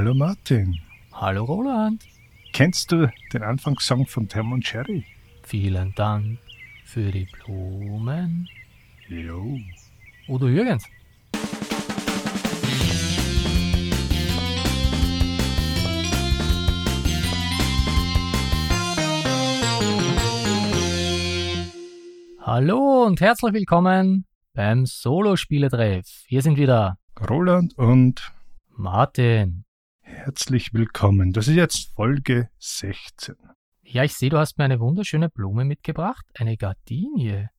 Hallo Martin. Hallo Roland. Kennst du den Anfangssong von Tom und Jerry? Vielen Dank für die Blumen. Jo. Udo Jürgens. Hallo und herzlich willkommen beim Solo-Spieletreff. Hier sind wieder Roland und Martin. Herzlich willkommen. Das ist jetzt Folge 16. Ja, ich sehe, du hast mir eine wunderschöne Blume mitgebracht, eine Gardinie.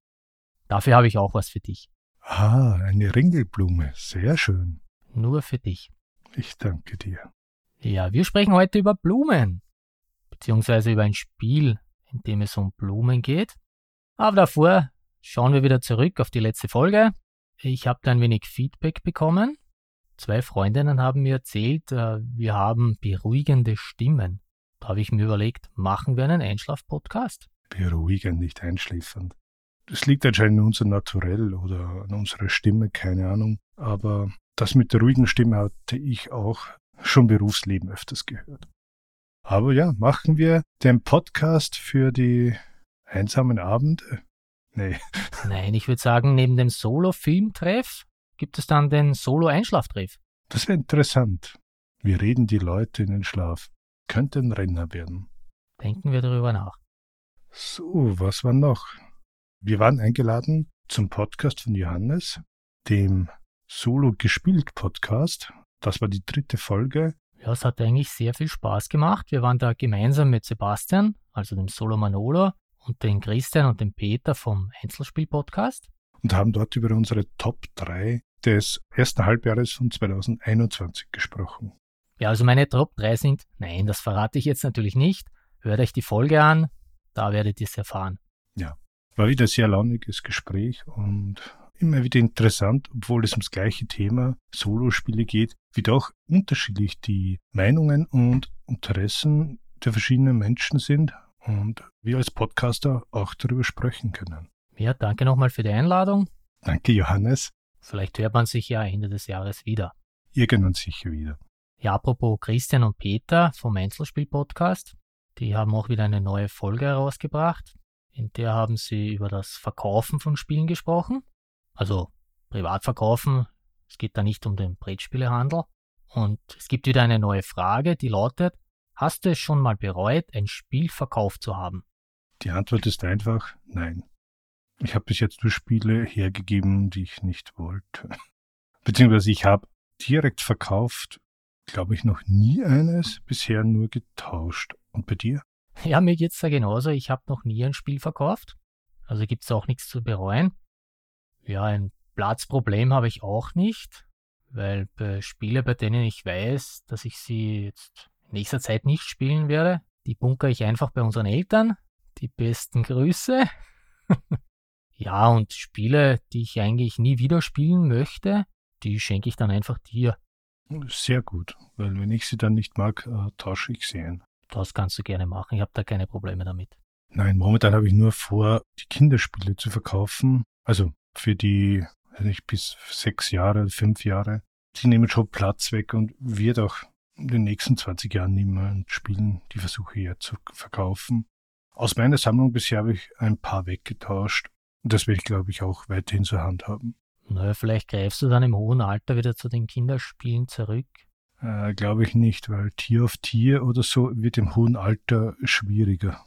Dafür habe ich auch was für dich. Ah, eine Ringelblume. Sehr schön. Nur für dich. Ich danke dir. Ja, wir sprechen heute über Blumen. Beziehungsweise über ein Spiel, in dem es um Blumen geht. Aber davor schauen wir wieder zurück auf die letzte Folge. Ich habe da ein wenig Feedback bekommen. Zwei Freundinnen haben mir erzählt, äh, wir haben beruhigende Stimmen. Da habe ich mir überlegt, machen wir einen Einschlaf-Podcast? Beruhigend, nicht einschläfernd. Das liegt anscheinend in unserem Naturell oder an unserer Stimme, keine Ahnung. Aber das mit der ruhigen Stimme hatte ich auch schon Berufsleben öfters gehört. Aber ja, machen wir den Podcast für die einsamen Abende? Nee. Nein, ich würde sagen, neben dem Solo-Filmtreff gibt es dann den Solo-Einschlaftreff. Das wäre interessant. Wir reden die Leute in den Schlaf. Könnte ein Renner werden. Denken wir darüber nach. So, was war noch? Wir waren eingeladen zum Podcast von Johannes, dem Solo gespielt Podcast. Das war die dritte Folge. Ja, es hat eigentlich sehr viel Spaß gemacht. Wir waren da gemeinsam mit Sebastian, also dem Solo Manolo, und den Christian und dem Peter vom Einzelspiel-Podcast. Und haben dort über unsere Top 3 des ersten Halbjahres von 2021 gesprochen. Ja, also meine Top 3 sind, nein, das verrate ich jetzt natürlich nicht. Hört euch die Folge an, da werdet ihr es erfahren. Ja, war wieder ein sehr launiges Gespräch und immer wieder interessant, obwohl es ums gleiche Thema Solospiele geht, wie doch unterschiedlich die Meinungen und Interessen der verschiedenen Menschen sind und wir als Podcaster auch darüber sprechen können. Ja, danke nochmal für die Einladung. Danke, Johannes. Vielleicht hört man sich ja Ende des Jahres wieder. Irgendwann sicher wieder. Ja, apropos Christian und Peter vom Einzelspiel-Podcast, die haben auch wieder eine neue Folge herausgebracht. In der haben sie über das Verkaufen von Spielen gesprochen. Also privat verkaufen. Es geht da nicht um den Brettspielehandel. Und es gibt wieder eine neue Frage, die lautet, hast du es schon mal bereut, ein Spiel verkauft zu haben? Die Antwort ist einfach nein. Ich habe bis jetzt nur Spiele hergegeben, die ich nicht wollte. Beziehungsweise ich habe direkt verkauft, glaube ich, noch nie eines, bisher nur getauscht. Und bei dir? Ja, mir geht's da genauso. Ich habe noch nie ein Spiel verkauft. Also gibt's auch nichts zu bereuen. Ja, ein Platzproblem habe ich auch nicht, weil bei Spiele, bei denen ich weiß, dass ich sie jetzt in nächster Zeit nicht spielen werde, die bunker ich einfach bei unseren Eltern. Die besten Grüße. Ja, und Spiele, die ich eigentlich nie wieder spielen möchte, die schenke ich dann einfach dir. Sehr gut, weil wenn ich sie dann nicht mag, äh, tausche ich sie ein. Das kannst du gerne machen, ich habe da keine Probleme damit. Nein, momentan habe ich nur vor, die Kinderspiele zu verkaufen. Also für die, nicht bis sechs Jahre, fünf Jahre. Die nehmen schon Platz weg und wird auch in den nächsten 20 Jahren niemand spielen. Die versuche ich ja zu verkaufen. Aus meiner Sammlung bisher habe ich ein paar weggetauscht das werde ich, glaube ich, auch weiterhin zur Hand haben. Naja, vielleicht greifst du dann im hohen Alter wieder zu den Kinderspielen zurück. Äh, glaube ich nicht, weil Tier auf Tier oder so wird im hohen Alter schwieriger.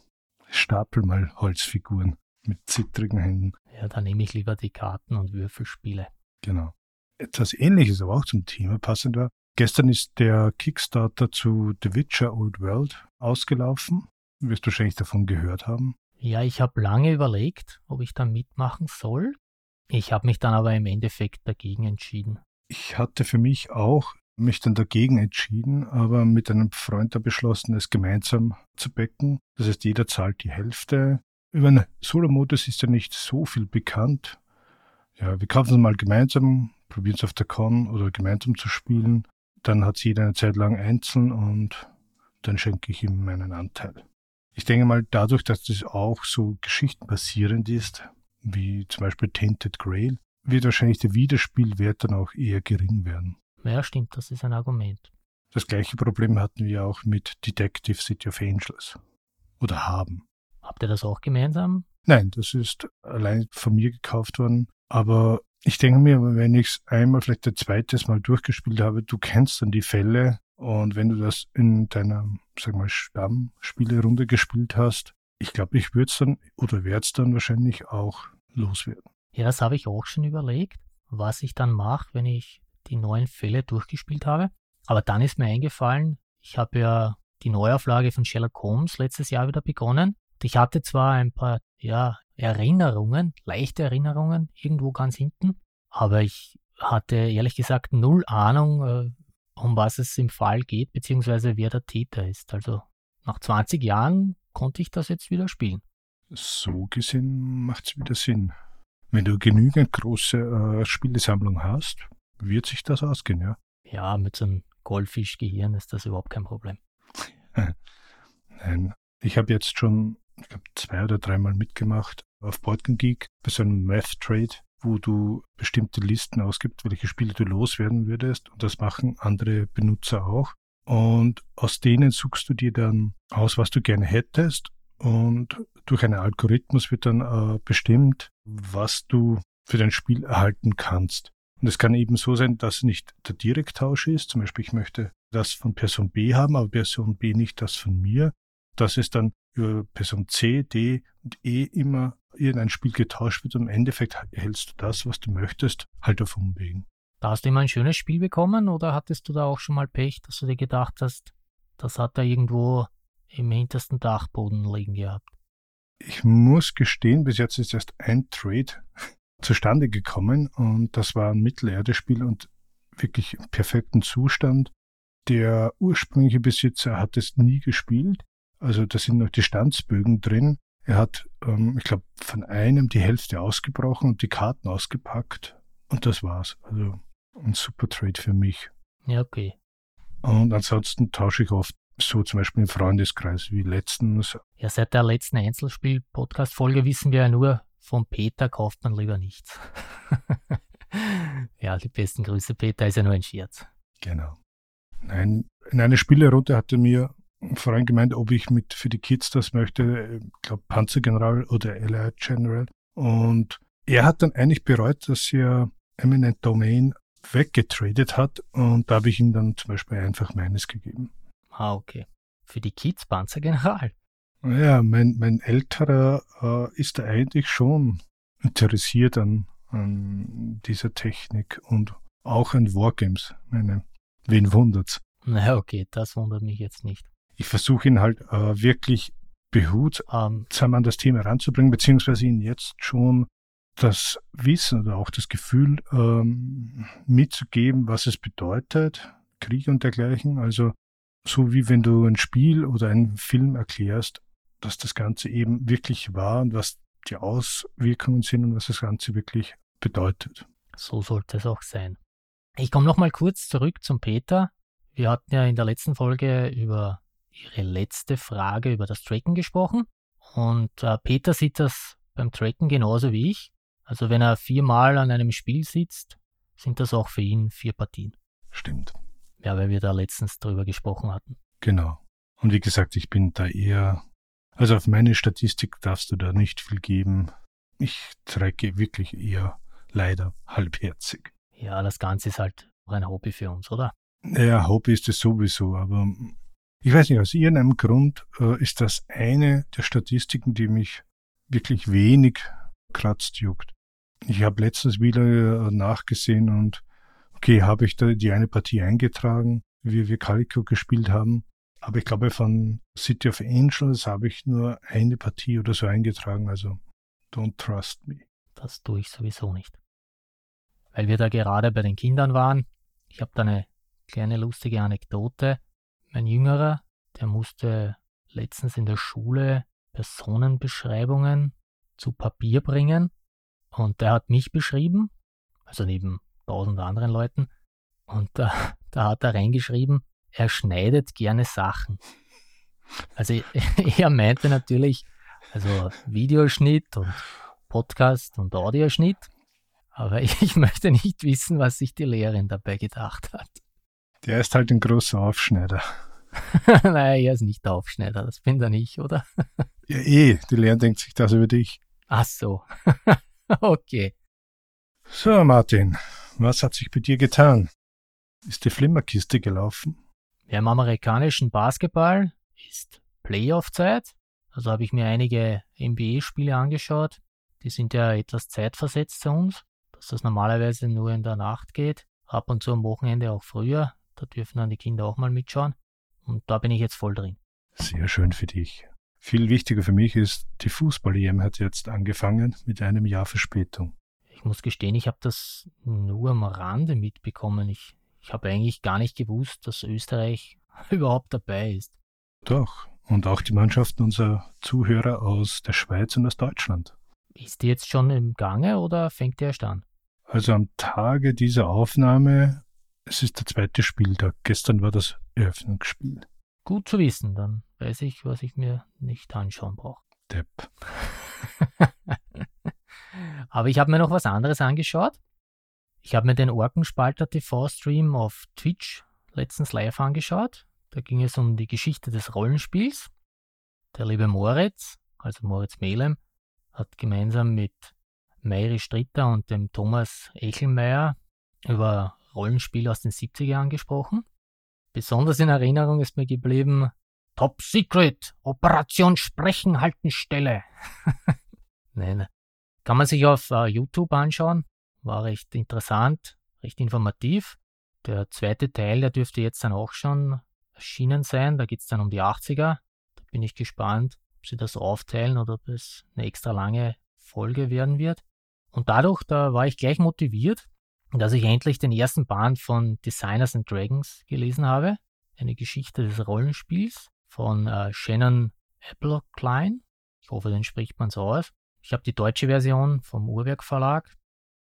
Stapel mal Holzfiguren mit zittrigen Händen. Ja, dann nehme ich lieber die Karten- und Würfelspiele. Genau. Etwas ähnliches aber auch zum Thema passend war. Gestern ist der Kickstarter zu The Witcher Old World ausgelaufen. Du wirst wahrscheinlich davon gehört haben. Ja, ich habe lange überlegt, ob ich da mitmachen soll. Ich habe mich dann aber im Endeffekt dagegen entschieden. Ich hatte für mich auch mich dann dagegen entschieden, aber mit einem Freund da beschlossen, es gemeinsam zu becken. Das heißt, jeder zahlt die Hälfte. Über einen Solo-Modus ist ja nicht so viel bekannt. Ja, wir kaufen es mal gemeinsam, probieren es auf der Con oder gemeinsam zu spielen. Dann hat es jeder eine Zeit lang einzeln und dann schenke ich ihm meinen Anteil. Ich denke mal, dadurch, dass das auch so geschichtenbasierend ist, wie zum Beispiel Tainted Grail, wird wahrscheinlich der Wiederspielwert dann auch eher gering werden. Ja, stimmt, das ist ein Argument. Das gleiche Problem hatten wir auch mit Detective City of Angels. Oder haben. Habt ihr das auch gemeinsam? Nein, das ist allein von mir gekauft worden. Aber ich denke mir, wenn ich es einmal, vielleicht ein zweites Mal durchgespielt habe, du kennst dann die Fälle und wenn du das in deiner, sag mal, Stammspielerunde gespielt hast, ich glaube, ich würde es dann oder werde es dann wahrscheinlich auch loswerden. Ja, das habe ich auch schon überlegt, was ich dann mache, wenn ich die neuen Fälle durchgespielt habe. Aber dann ist mir eingefallen, ich habe ja die Neuauflage von Sherlock Holmes letztes Jahr wieder begonnen. Ich hatte zwar ein paar ja, Erinnerungen, leichte Erinnerungen irgendwo ganz hinten, aber ich hatte ehrlich gesagt null Ahnung, äh, um was es im Fall geht, beziehungsweise wer der Täter ist. Also nach 20 Jahren konnte ich das jetzt wieder spielen. So gesehen macht es wieder Sinn. Wenn du genügend große äh, Spielesammlung hast, wird sich das ausgehen, ja? Ja, mit so einem Goldfischgehirn ist das überhaupt kein Problem. Nein, ich habe jetzt schon, ich glaube, zwei oder dreimal mitgemacht auf Boardgame Geek bei so einem Math Trade, wo du bestimmte Listen ausgibst, welche Spiele du loswerden würdest. Und das machen andere Benutzer auch. Und aus denen suchst du dir dann aus, was du gerne hättest. Und durch einen Algorithmus wird dann äh, bestimmt, was du für dein Spiel erhalten kannst. Und es kann eben so sein, dass nicht der Direkttausch ist. Zum Beispiel, ich möchte das von Person B haben, aber Person B nicht das von mir. Dass es dann über Person C, D und E immer irgendein Spiel getauscht wird. Und im Endeffekt erhältst du das, was du möchtest, halt auf Umwegen. Da hast du immer ein schönes Spiel bekommen oder hattest du da auch schon mal Pech, dass du dir gedacht hast, das hat er irgendwo im hintersten Dachboden liegen gehabt? Ich muss gestehen, bis jetzt ist erst ein Trade zustande gekommen und das war ein Mittelerde-Spiel und wirklich im perfekten Zustand. Der ursprüngliche Besitzer hat es nie gespielt, also da sind noch die Standsbögen drin. Er hat, ähm, ich glaube, von einem die Hälfte ausgebrochen und die Karten ausgepackt und das war's. Also ein super Trade für mich. Ja, okay. Und ansonsten tausche ich oft so zum Beispiel im Freundeskreis wie letztens. Ja, seit der letzten Einzelspiel-Podcast-Folge wissen wir ja nur, von Peter kauft man lieber nichts. ja, die besten Grüße, Peter, ist ja nur ein Scherz. Genau. Nein, in einer Spielerunde hatte mir Freund gemeint, ob ich mit für die Kids das möchte, ich glaube Panzergeneral oder Allied General. Und er hat dann eigentlich bereut, dass er Eminent Domain weggetradet hat und da habe ich ihm dann zum Beispiel einfach meines gegeben. Ah, okay. Für die Kids Panzergeneral. Ja, mein, mein älterer äh, ist da eigentlich schon interessiert an, an dieser Technik und auch an Wargames. Meine, wen wundert's? Na okay, das wundert mich jetzt nicht. Ich versuche ihn halt äh, wirklich behutsam um, an das Thema ranzubringen, beziehungsweise ihn jetzt schon das Wissen oder auch das Gefühl ähm, mitzugeben, was es bedeutet, Krieg und dergleichen. Also so wie wenn du ein Spiel oder einen Film erklärst, dass das Ganze eben wirklich war und was die Auswirkungen sind und was das Ganze wirklich bedeutet. So sollte es auch sein. Ich komme nochmal kurz zurück zum Peter. Wir hatten ja in der letzten Folge über Ihre letzte Frage über das Tracken gesprochen. Und äh, Peter sieht das beim Tracken genauso wie ich. Also wenn er viermal an einem Spiel sitzt, sind das auch für ihn vier Partien. Stimmt. Ja, weil wir da letztens drüber gesprochen hatten. Genau. Und wie gesagt, ich bin da eher, also auf meine Statistik darfst du da nicht viel geben. Ich trecke wirklich eher leider halbherzig. Ja, das Ganze ist halt auch ein Hobby für uns, oder? Ja, Hobby ist es sowieso, aber ich weiß nicht, aus irgendeinem Grund äh, ist das eine der Statistiken, die mich wirklich wenig kratzt juckt. Ich habe letztens wieder äh, nachgesehen und okay, habe ich da die eine Partie eingetragen, wie wir Calico gespielt haben. Aber ich glaube, von City of Angels habe ich nur eine Partie oder so eingetragen. Also, don't trust me. Das tue ich sowieso nicht. Weil wir da gerade bei den Kindern waren. Ich habe da eine kleine lustige Anekdote. Mein Jüngerer, der musste letztens in der Schule Personenbeschreibungen zu Papier bringen. Und der hat mich beschrieben, also neben tausend anderen Leuten. Und da, da hat er reingeschrieben, er schneidet gerne Sachen. Also er meinte natürlich, also Videoschnitt und Podcast und Audioschnitt. Aber ich möchte nicht wissen, was sich die Lehrerin dabei gedacht hat. Der ist halt ein großer Aufschneider. naja, er ist nicht der Aufschneider, das bin dann ich, oder? ja, eh, die Lehrerin denkt sich das über dich. Ach so. okay. So, Martin, was hat sich bei dir getan? Ist die Flimmerkiste gelaufen? Ja, im amerikanischen Basketball ist Playoff-Zeit. Also habe ich mir einige NBA-Spiele angeschaut. Die sind ja etwas zeitversetzt zu uns, dass das normalerweise nur in der Nacht geht. Ab und zu am Wochenende auch früher. Da dürfen dann die Kinder auch mal mitschauen. Und da bin ich jetzt voll drin. Sehr schön für dich. Viel wichtiger für mich ist, die Fußball-EM hat jetzt angefangen mit einem Jahr Verspätung. Ich muss gestehen, ich habe das nur am Rande mitbekommen. Ich, ich habe eigentlich gar nicht gewusst, dass Österreich überhaupt dabei ist. Doch, und auch die Mannschaften unserer Zuhörer aus der Schweiz und aus Deutschland. Ist die jetzt schon im Gange oder fängt die erst an? Also am Tage dieser Aufnahme, es ist der zweite Spieltag. Gestern war das Eröffnungsspiel. Gut zu wissen, dann weiß ich, was ich mir nicht anschauen brauche. Depp. Aber ich habe mir noch was anderes angeschaut. Ich habe mir den Orkenspalter TV-Stream auf Twitch letztens live angeschaut. Da ging es um die Geschichte des Rollenspiels. Der liebe Moritz, also Moritz Melem, hat gemeinsam mit Meiri Stritter und dem Thomas Echelmeier über Rollenspiele aus den 70er Jahren gesprochen. Besonders in Erinnerung ist mir geblieben Top Secret, Operation Sprechen halten Stelle. Nein, kann man sich auf uh, YouTube anschauen. War recht interessant, recht informativ. Der zweite Teil, der dürfte jetzt dann auch schon erschienen sein. Da geht es dann um die 80er. Da bin ich gespannt, ob sie das aufteilen oder ob es eine extra lange Folge werden wird. Und dadurch, da war ich gleich motiviert, dass ich endlich den ersten Band von Designers and Dragons gelesen habe. Eine Geschichte des Rollenspiels von äh, Shannon Applecline. Ich hoffe, den spricht man so aus. Ich habe die deutsche Version vom Uhrwerk Verlag.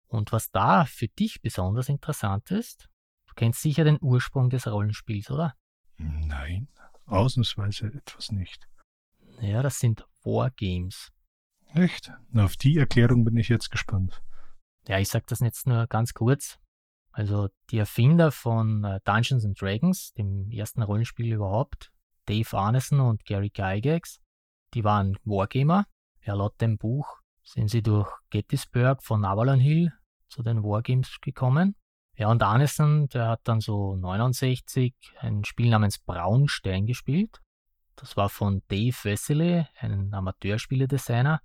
Und was da für dich besonders interessant ist, du kennst sicher den Ursprung des Rollenspiels, oder? Nein, ausnahmsweise etwas nicht. Ja, das sind Wargames. Echt? Na, auf die Erklärung bin ich jetzt gespannt. Ja, ich sag das jetzt nur ganz kurz. Also die Erfinder von äh, Dungeons and Dragons, dem ersten Rollenspiel überhaupt, Dave Arneson und Gary Gygax, die waren Wargamer ja, laut dem Buch sind sie durch Gettysburg von Avalon Hill zu den Wargames gekommen. Ja, und Arneson, der hat dann so 69 ein Spiel namens Braunstein gespielt. Das war von Dave Vesely, einem Amateurspieledesigner,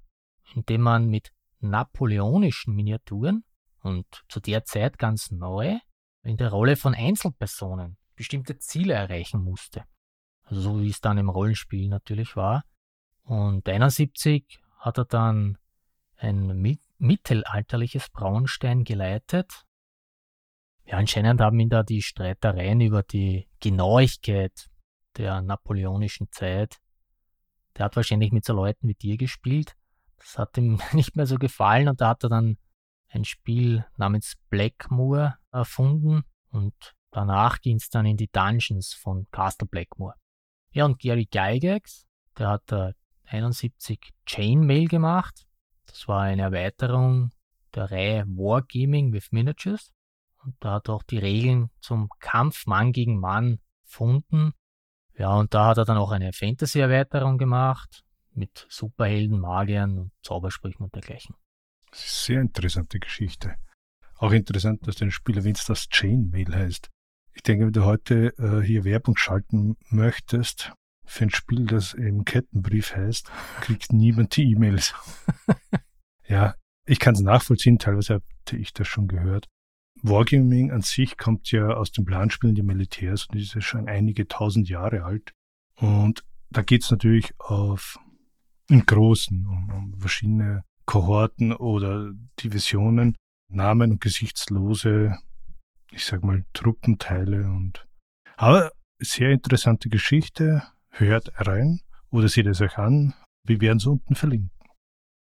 in dem man mit napoleonischen Miniaturen und zu der Zeit ganz neu in der Rolle von Einzelpersonen bestimmte Ziele erreichen musste. Also so wie es dann im Rollenspiel natürlich war. Und 71 hat er dann ein mittelalterliches Braunstein geleitet. Ja, anscheinend haben ihn da die Streitereien über die Genauigkeit der napoleonischen Zeit. Der hat wahrscheinlich mit so Leuten wie dir gespielt. Das hat ihm nicht mehr so gefallen und da hat er dann ein Spiel namens Blackmoor erfunden und danach ging es dann in die Dungeons von Castle Blackmoor. Ja, und Gary Gygax, der hat da 71 Chainmail gemacht. Das war eine Erweiterung der Reihe Wargaming with Miniatures. Und da hat er auch die Regeln zum Kampf Mann gegen Mann gefunden. Ja, und da hat er dann auch eine Fantasy-Erweiterung gemacht mit Superhelden, Magiern und Zaubersprüchen und dergleichen. Das ist sehr interessante Geschichte. Auch interessant, dass du ein Spiel erwähnst, das Chainmail heißt. Ich denke, wenn du heute äh, hier Werbung schalten möchtest, für ein Spiel, das im Kettenbrief heißt, kriegt niemand die E-Mails. ja, ich kann es nachvollziehen, teilweise habe ich das schon gehört. Wargaming an sich kommt ja aus den Planspielen der Militärs und ist ja schon einige tausend Jahre alt. Und da geht es natürlich auf im Großen um, um verschiedene Kohorten oder Divisionen, Namen und gesichtslose, ich sag mal, Truppenteile und aber sehr interessante Geschichte, hört rein oder seht es euch an. Wir werden es unten verlinken.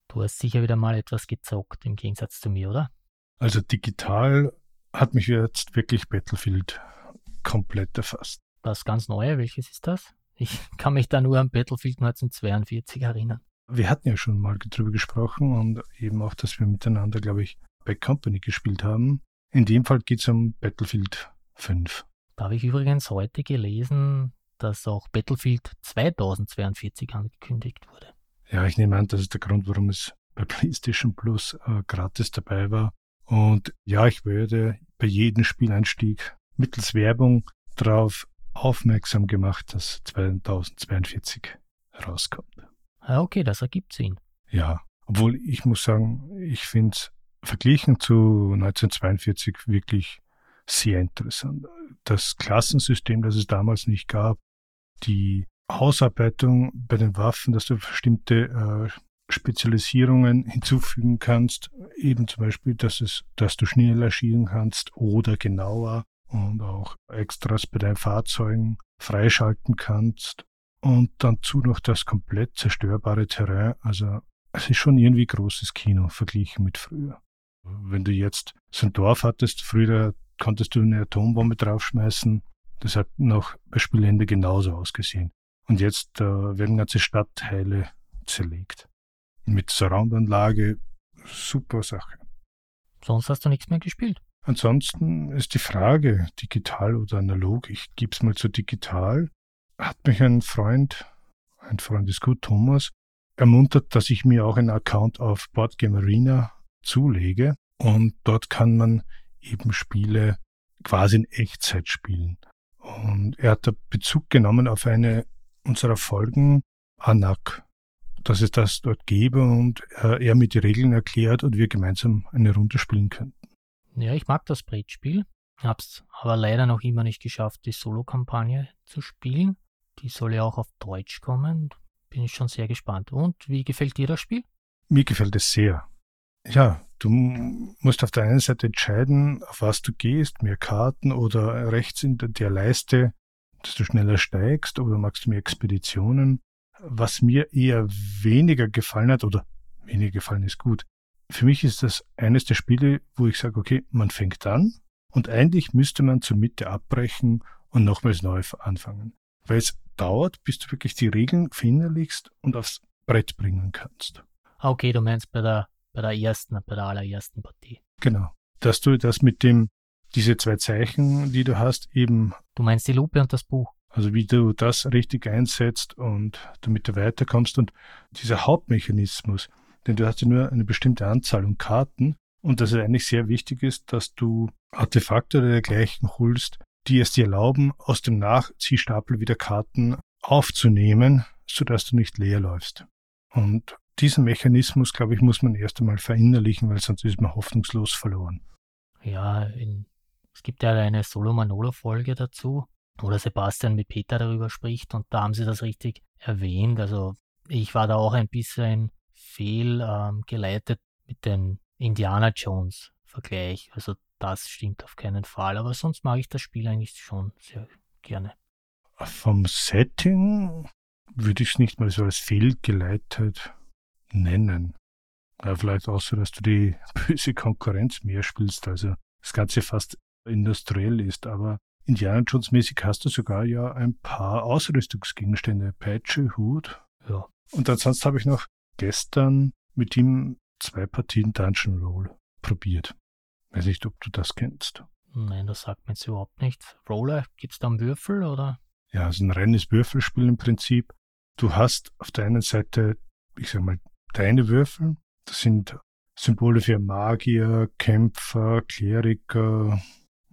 Du hast sicher wieder mal etwas gezockt im Gegensatz zu mir, oder? Also digital hat mich jetzt wirklich Battlefield komplett erfasst. Das ganz Neue, welches ist das? Ich kann mich da nur an Battlefield 1942 erinnern. Wir hatten ja schon mal drüber gesprochen und eben auch, dass wir miteinander, glaube ich, bei Company gespielt haben. In dem Fall geht es um Battlefield 5. Da habe ich übrigens heute gelesen, dass auch Battlefield 2042 angekündigt wurde. Ja, ich nehme an, das ist der Grund, warum es bei PlayStation Plus äh, gratis dabei war. Und ja, ich würde bei jedem Spieleinstieg mittels Werbung darauf aufmerksam gemacht, dass 2042 rauskommt. Ah, okay, das ergibt Sinn. Ja, obwohl ich muss sagen, ich finde es verglichen zu 1942 wirklich sehr interessant. Das Klassensystem, das es damals nicht gab, die Ausarbeitung bei den Waffen, dass du bestimmte äh, Spezialisierungen hinzufügen kannst, eben zum Beispiel, dass es, dass du schneller schießen kannst oder genauer und auch Extras bei deinen Fahrzeugen freischalten kannst und dann zu noch das komplett zerstörbare Terrain. Also es ist schon irgendwie großes Kino verglichen mit früher. Wenn du jetzt so ein Dorf hattest, früher konntest du eine Atombombe draufschmeißen, das hat noch bei Spielende genauso ausgesehen. Und jetzt äh, werden ganze Stadtteile zerlegt. Mit Surroundanlage, super Sache. Sonst hast du nichts mehr gespielt. Ansonsten ist die Frage, digital oder analog. Ich gebe es mal zu digital. Hat mich ein Freund, ein Freund ist gut, Thomas, ermuntert, dass ich mir auch einen Account auf Boardgame Arena zulege. Und dort kann man eben Spiele quasi in Echtzeit spielen. Und er hat da Bezug genommen auf eine unserer Folgen, Anak, dass es das dort gäbe und äh, er mir die Regeln erklärt und wir gemeinsam eine Runde spielen könnten. Ja, ich mag das Brettspiel, hab's aber leider noch immer nicht geschafft, die Solo-Kampagne zu spielen. Die soll ja auch auf Deutsch kommen. Bin ich schon sehr gespannt. Und wie gefällt dir das Spiel? Mir gefällt es sehr. Ja, du musst auf der einen Seite entscheiden, auf was du gehst, mehr Karten oder rechts in der Leiste, dass du schneller steigst oder magst du mehr Expeditionen. Was mir eher weniger gefallen hat, oder weniger gefallen ist gut, für mich ist das eines der Spiele, wo ich sage, okay, man fängt an und eigentlich müsste man zur Mitte abbrechen und nochmals neu anfangen. Weil es dauert, bis du wirklich die Regeln verinnerlichst und aufs Brett bringen kannst. Ah, okay, du meinst bei der bei der ersten, bei der allerersten Partie. Genau. Dass du das mit dem, diese zwei Zeichen, die du hast, eben. Du meinst die Lupe und das Buch. Also wie du das richtig einsetzt und damit du weiterkommst und dieser Hauptmechanismus, denn du hast ja nur eine bestimmte Anzahl an Karten und dass es eigentlich sehr wichtig ist, dass du Artefakte oder dergleichen holst, die es dir erlauben, aus dem Nachziehstapel wieder Karten aufzunehmen, sodass du nicht leer läufst. Und diesen Mechanismus, glaube ich, muss man erst einmal verinnerlichen, weil sonst ist man hoffnungslos verloren. Ja, in, es gibt ja eine Solo-Manolo-Folge dazu, wo der Sebastian mit Peter darüber spricht und da haben sie das richtig erwähnt. Also ich war da auch ein bisschen fehlgeleitet ähm, mit dem Indiana Jones Vergleich. Also das stimmt auf keinen Fall, aber sonst mag ich das Spiel eigentlich schon sehr gerne. Vom Setting würde ich es nicht mal so als fehlgeleitet nennen. Ja, vielleicht auch so, dass du die böse Konkurrenz mehr spielst, also das Ganze fast industriell ist, aber Indiana Jones mäßig hast du sogar ja ein paar Ausrüstungsgegenstände, Peitsche, Hut. Ja. Und ansonsten habe ich noch gestern mit ihm zwei Partien Dungeon Roll probiert. Weiß nicht, ob du das kennst. Nein, das sagt mir jetzt überhaupt nichts. Roller, gibt's da einen Würfel oder? Ja, also ein reines Würfelspiel im Prinzip. Du hast auf der einen Seite, ich sag mal, deine Würfel. Das sind Symbole für Magier, Kämpfer, Kleriker,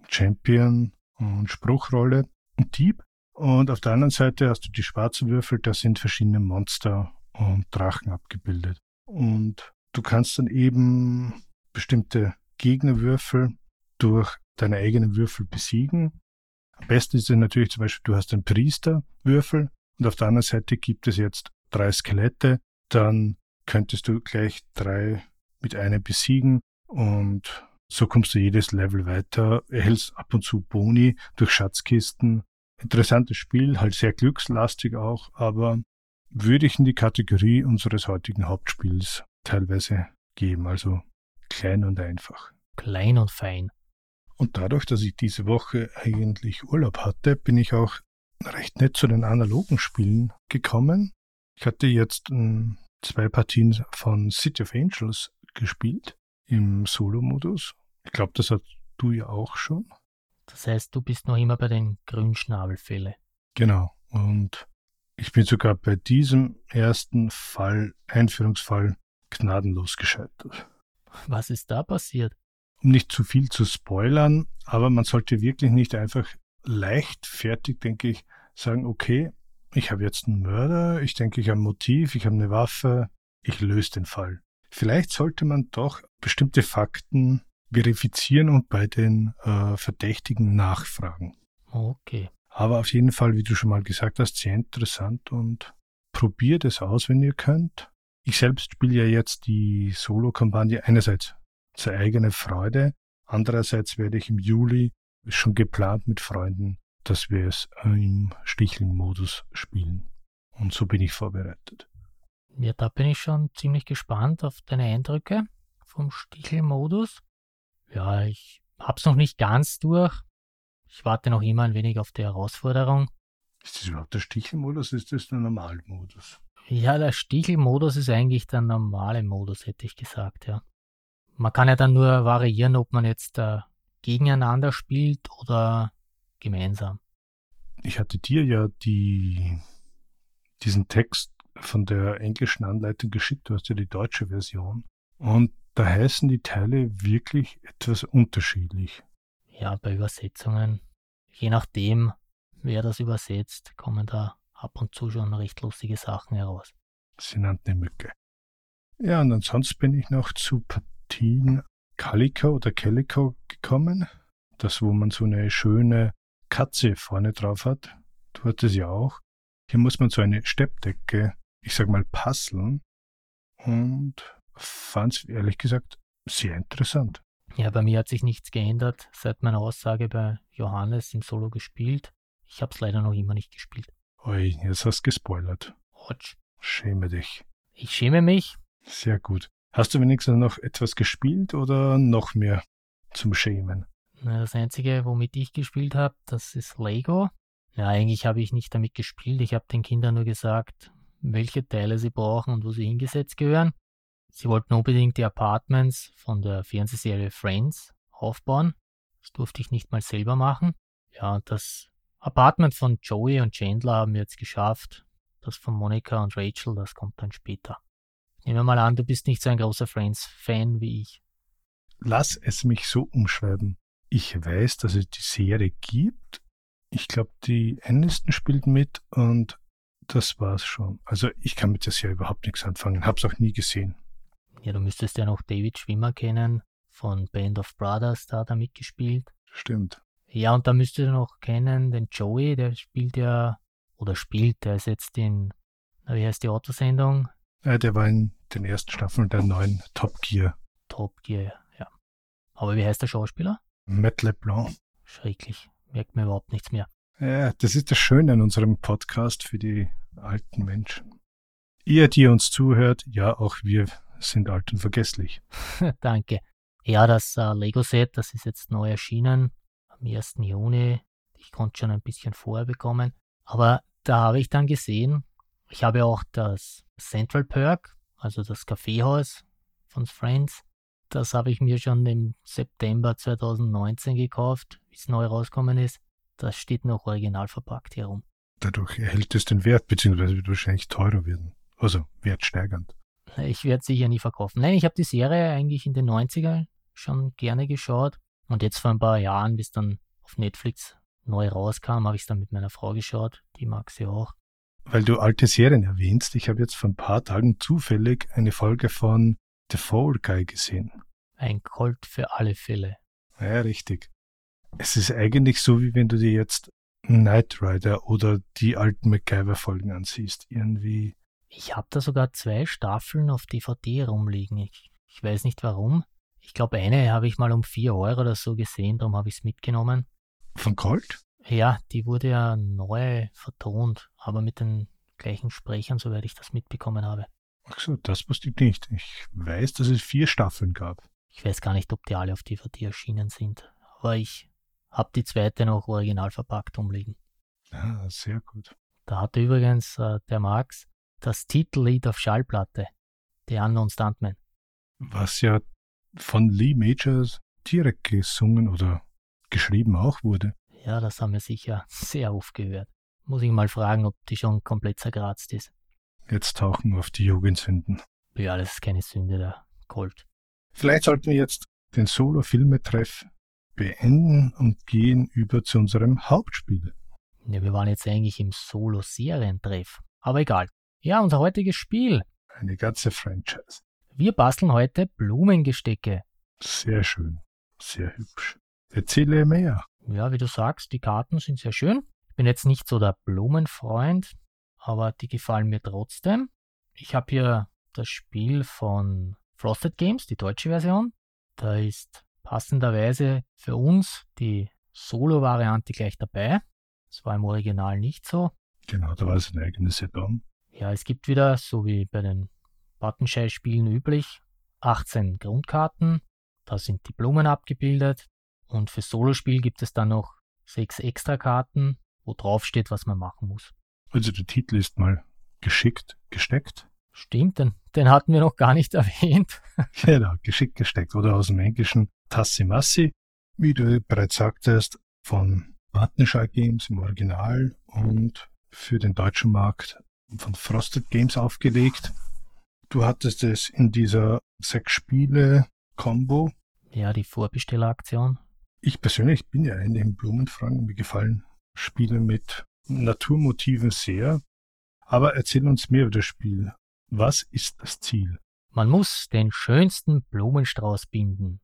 Champion und Spruchrolle und Dieb. Und auf der anderen Seite hast du die schwarzen Würfel, da sind verschiedene Monster und Drachen abgebildet. Und du kannst dann eben bestimmte Gegnerwürfel durch deine eigenen Würfel besiegen. Am besten ist es natürlich zum Beispiel, du hast einen Priesterwürfel und auf der anderen Seite gibt es jetzt drei Skelette, dann könntest du gleich drei mit einem besiegen und so kommst du jedes Level weiter, erhältst ab und zu Boni durch Schatzkisten. Interessantes Spiel, halt sehr glückslastig auch, aber würde ich in die Kategorie unseres heutigen Hauptspiels teilweise geben, also klein und einfach. Klein und fein. Und dadurch, dass ich diese Woche eigentlich Urlaub hatte, bin ich auch recht nett zu den analogen Spielen gekommen. Ich hatte jetzt ein zwei Partien von City of Angels gespielt im Solo-Modus. Ich glaube, das hast du ja auch schon. Das heißt, du bist noch immer bei den Grünschnabelfälle. Genau. Und ich bin sogar bei diesem ersten Fall, Einführungsfall, gnadenlos gescheitert. Was ist da passiert? Um nicht zu viel zu spoilern, aber man sollte wirklich nicht einfach leichtfertig, denke ich, sagen, okay, ich habe jetzt einen Mörder, ich denke, ich habe ein Motiv, ich habe eine Waffe, ich löse den Fall. Vielleicht sollte man doch bestimmte Fakten verifizieren und bei den äh, Verdächtigen nachfragen. Okay. Aber auf jeden Fall, wie du schon mal gesagt hast, sehr interessant und probiert es aus, wenn ihr könnt. Ich selbst spiele ja jetzt die Solo-Kampagne einerseits zur eigenen Freude, andererseits werde ich im Juli schon geplant mit Freunden, dass wir es im Sticheln-Modus spielen. Und so bin ich vorbereitet. Ja, da bin ich schon ziemlich gespannt auf deine Eindrücke vom Stichelmodus. Ja, ich hab's noch nicht ganz durch. Ich warte noch immer ein wenig auf die Herausforderung. Ist das überhaupt der Stichelmodus? Ist das der Normalmodus? Ja, der Stichelmodus ist eigentlich der normale Modus, hätte ich gesagt, ja. Man kann ja dann nur variieren, ob man jetzt äh, gegeneinander spielt oder gemeinsam. Ich hatte dir ja die, diesen Text von der englischen Anleitung geschickt, du hast ja die deutsche Version. Und da heißen die Teile wirklich etwas unterschiedlich. Ja, bei Übersetzungen, je nachdem, wer das übersetzt, kommen da ab und zu schon recht lustige Sachen heraus. Sie nannten eine Mücke. Ja, und ansonsten bin ich noch zu Partien Calico oder Calico gekommen. Das, wo man so eine schöne Katze vorne drauf hat. Du hattest ja auch. Hier muss man so eine Steppdecke ich sag mal, puzzeln und fand es ehrlich gesagt sehr interessant. Ja, bei mir hat sich nichts geändert seit meiner Aussage bei Johannes im Solo gespielt. Ich habe es leider noch immer nicht gespielt. Ui, jetzt hast du gespoilert. Autsch. Schäme dich. Ich schäme mich. Sehr gut. Hast du wenigstens noch etwas gespielt oder noch mehr zum Schämen? Na, das Einzige, womit ich gespielt habe, das ist Lego. Ja, eigentlich habe ich nicht damit gespielt. Ich habe den Kindern nur gesagt, welche Teile sie brauchen und wo sie hingesetzt gehören. Sie wollten unbedingt die Apartments von der Fernsehserie Friends aufbauen. Das durfte ich nicht mal selber machen. Ja, das Apartment von Joey und Chandler haben wir jetzt geschafft. Das von Monica und Rachel, das kommt dann später. Nehmen wir mal an, du bist nicht so ein großer Friends-Fan wie ich. Lass es mich so umschreiben. Ich weiß, dass es die Serie gibt. Ich glaube, die Aniston spielt mit und das war's schon. Also ich kann mit der Serie überhaupt nichts anfangen, hab's auch nie gesehen. Ja, du müsstest ja noch David Schwimmer kennen, von Band of Brothers, da hat er mitgespielt. Stimmt. Ja, und da müsstest du noch kennen den Joey, der spielt ja, oder spielt, der ist jetzt in, na, wie heißt die Autosendung? Ja, der war in den ersten Staffeln der neuen Top Gear. Top Gear, ja. Aber wie heißt der Schauspieler? Matt LeBlanc. Schrecklich, merkt mir überhaupt nichts mehr. Ja, das ist das Schöne an unserem Podcast für die alten Menschen. Ihr, die uns zuhört, ja, auch wir sind alt und vergesslich. Danke. Ja, das äh, Lego-Set, das ist jetzt neu erschienen am 1. Juni. Ich konnte schon ein bisschen vorher bekommen. Aber da habe ich dann gesehen, ich habe auch das Central Perk, also das Kaffeehaus von Friends. Das habe ich mir schon im September 2019 gekauft, wie es neu rausgekommen ist. Das steht noch original verpackt hier rum. Dadurch erhält es den Wert, beziehungsweise wird wahrscheinlich teurer werden. Also wertsteigernd. Ich werde sicher nie verkaufen. Nein, ich habe die Serie eigentlich in den 90ern schon gerne geschaut. Und jetzt vor ein paar Jahren, bis dann auf Netflix neu rauskam, habe ich es dann mit meiner Frau geschaut. Die mag sie auch. Weil du alte Serien erwähnst, ich habe jetzt vor ein paar Tagen zufällig eine Folge von The Fall Guy gesehen. Ein Colt für alle Fälle. Ja, richtig. Es ist eigentlich so, wie wenn du dir jetzt Knight Rider oder die alten MacGyver-Folgen ansiehst. Irgendwie. Ich habe da sogar zwei Staffeln auf DVD rumliegen. Ich, ich weiß nicht warum. Ich glaube, eine habe ich mal um 4 Euro oder so gesehen, darum habe ich es mitgenommen. Von Colt? Ja, die wurde ja neu vertont, aber mit den gleichen Sprechern, soweit ich das mitbekommen habe. Ach so, das wusste ich nicht. Ich weiß, dass es vier Staffeln gab. Ich weiß gar nicht, ob die alle auf DVD erschienen sind, aber ich habe die zweite noch original verpackt umliegen. Ah, sehr gut. Da hatte übrigens äh, der Max das Titellied auf Schallplatte, The Unknown Stuntman. Was ja von Lee Majors direkt gesungen oder geschrieben auch wurde. Ja, das haben wir sicher sehr oft gehört. Muss ich mal fragen, ob die schon komplett zerkratzt ist. Jetzt tauchen wir auf die Jugendsünden. Ja, das ist keine Sünde, der Colt. Vielleicht sollten wir jetzt den Solo-Filmetreff beenden und gehen über zu unserem Hauptspiel. Ja, wir waren jetzt eigentlich im Solo-Serientreff. Aber egal. Ja, unser heutiges Spiel. Eine ganze Franchise. Wir basteln heute Blumengestecke. Sehr schön. Sehr hübsch. Erzähle mehr. Ja, wie du sagst, die Karten sind sehr schön. Ich bin jetzt nicht so der Blumenfreund, aber die gefallen mir trotzdem. Ich habe hier das Spiel von Frosted Games, die deutsche Version. Da ist passenderweise für uns die Solo-Variante gleich dabei. Das war im Original nicht so. Genau, da war es ein eigenes Set-On. Ja, es gibt wieder, so wie bei den Buttonshell-Spielen üblich, 18 Grundkarten. Da sind die Blumen abgebildet. Und für Solospiel gibt es dann noch sechs Extrakarten, wo drauf steht, was man machen muss. Also der Titel ist mal geschickt gesteckt. Stimmt, den, den hatten wir noch gar nicht erwähnt. genau, geschickt gesteckt. Oder aus dem Englischen Tassi-Massi, wie du bereits sagtest, von Vattenschall Games im Original und für den deutschen Markt von Frosted Games aufgelegt. Du hattest es in dieser sechs Spiele Combo. Ja, die Vorbestelleraktion. Ich persönlich bin ja ein im Blumenfragen. Mir gefallen Spiele mit Naturmotiven sehr. Aber erzähl uns mehr über das Spiel. Was ist das Ziel? Man muss den schönsten Blumenstrauß binden.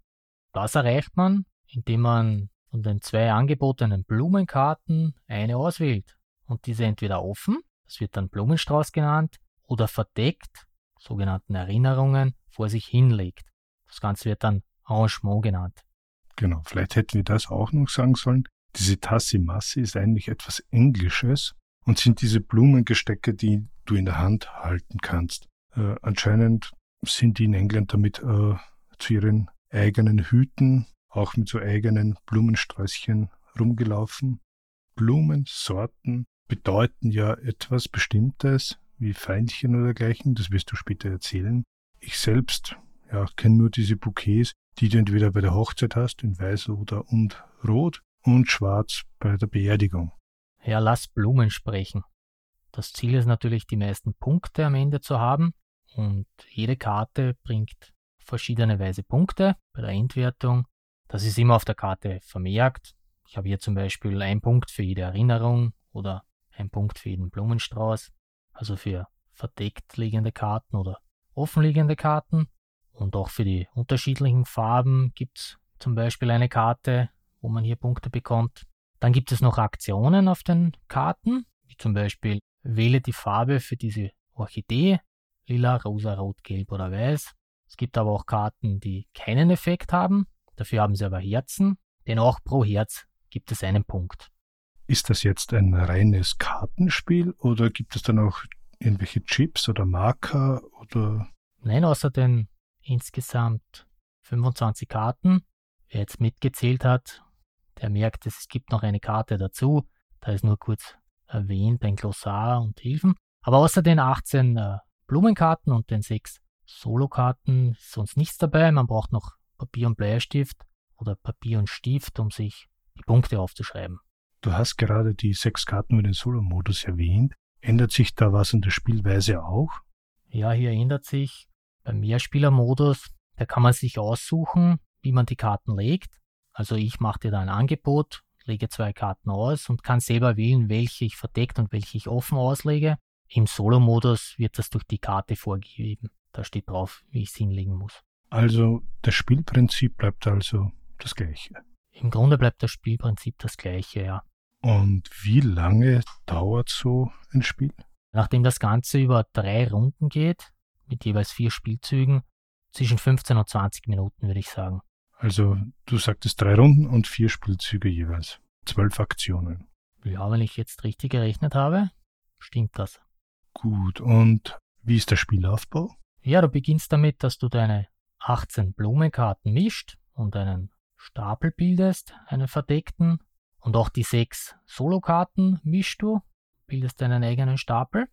Das erreicht man, indem man von den zwei angebotenen Blumenkarten eine auswählt und diese entweder offen, das wird dann Blumenstrauß genannt, oder verdeckt, sogenannten Erinnerungen, vor sich hinlegt. Das Ganze wird dann Arrangement genannt. Genau, vielleicht hätten wir das auch noch sagen sollen. Diese Tassi-Massi ist eigentlich etwas Englisches und sind diese Blumengestecke, die du in der Hand halten kannst. Äh, anscheinend sind die in England damit äh, zu ihren eigenen Hüten, auch mit so eigenen Blumensträußchen rumgelaufen. Blumensorten bedeuten ja etwas Bestimmtes, wie Veilchen oder dergleichen, das wirst du später erzählen. Ich selbst ja, kenne nur diese Bouquets, die du entweder bei der Hochzeit hast, in weiß oder und rot und schwarz bei der Beerdigung. Ja, lass Blumen sprechen. Das Ziel ist natürlich, die meisten Punkte am Ende zu haben und jede Karte bringt verschiedene Weise Punkte bei der Endwertung. Das ist immer auf der Karte vermerkt. Ich habe hier zum Beispiel einen Punkt für jede Erinnerung oder einen Punkt für jeden Blumenstrauß, also für verdeckt liegende Karten oder offenliegende Karten. Und auch für die unterschiedlichen Farben gibt es zum Beispiel eine Karte, wo man hier Punkte bekommt. Dann gibt es noch Aktionen auf den Karten, wie zum Beispiel wähle die Farbe für diese Orchidee, lila, rosa, rot, gelb oder weiß. Es gibt aber auch Karten, die keinen Effekt haben, dafür haben sie aber Herzen, denn auch pro Herz gibt es einen Punkt. Ist das jetzt ein reines Kartenspiel oder gibt es dann auch irgendwelche Chips oder Marker oder? Nein, außer den insgesamt 25 Karten. Wer jetzt mitgezählt hat, der merkt, es gibt noch eine Karte dazu. Da ist nur kurz erwähnt ein Glossar und Hilfen. Aber außer den 18 äh, Blumenkarten und den 6 Solokarten ist sonst nichts dabei. Man braucht noch Papier und Bleistift oder Papier und Stift, um sich die Punkte aufzuschreiben. Du hast gerade die sechs Karten mit dem Solo-Modus erwähnt. Ändert sich da was in der Spielweise auch? Ja, hier ändert sich beim Mehrspieler-Modus. Da kann man sich aussuchen, wie man die Karten legt. Also ich mache dir da ein Angebot, lege zwei Karten aus und kann selber wählen, welche ich verdeckt und welche ich offen auslege. Im Solo-Modus wird das durch die Karte vorgegeben. Da steht drauf, wie ich es hinlegen muss. Also das Spielprinzip bleibt also das gleiche. Im Grunde bleibt das Spielprinzip das gleiche, ja. Und wie lange dauert so ein Spiel? Nachdem das Ganze über drei Runden geht, mit jeweils vier Spielzügen, zwischen 15 und 20 Minuten, würde ich sagen. Also du sagtest drei Runden und vier Spielzüge jeweils. Zwölf Aktionen. Ja, wenn ich jetzt richtig gerechnet habe, stimmt das. Gut, und wie ist der Spielaufbau? Ja, du beginnst damit, dass du deine 18 Blumenkarten mischt und einen Stapel bildest, einen verdeckten. Und auch die sechs Solokarten mischst du, bildest einen eigenen Stapel.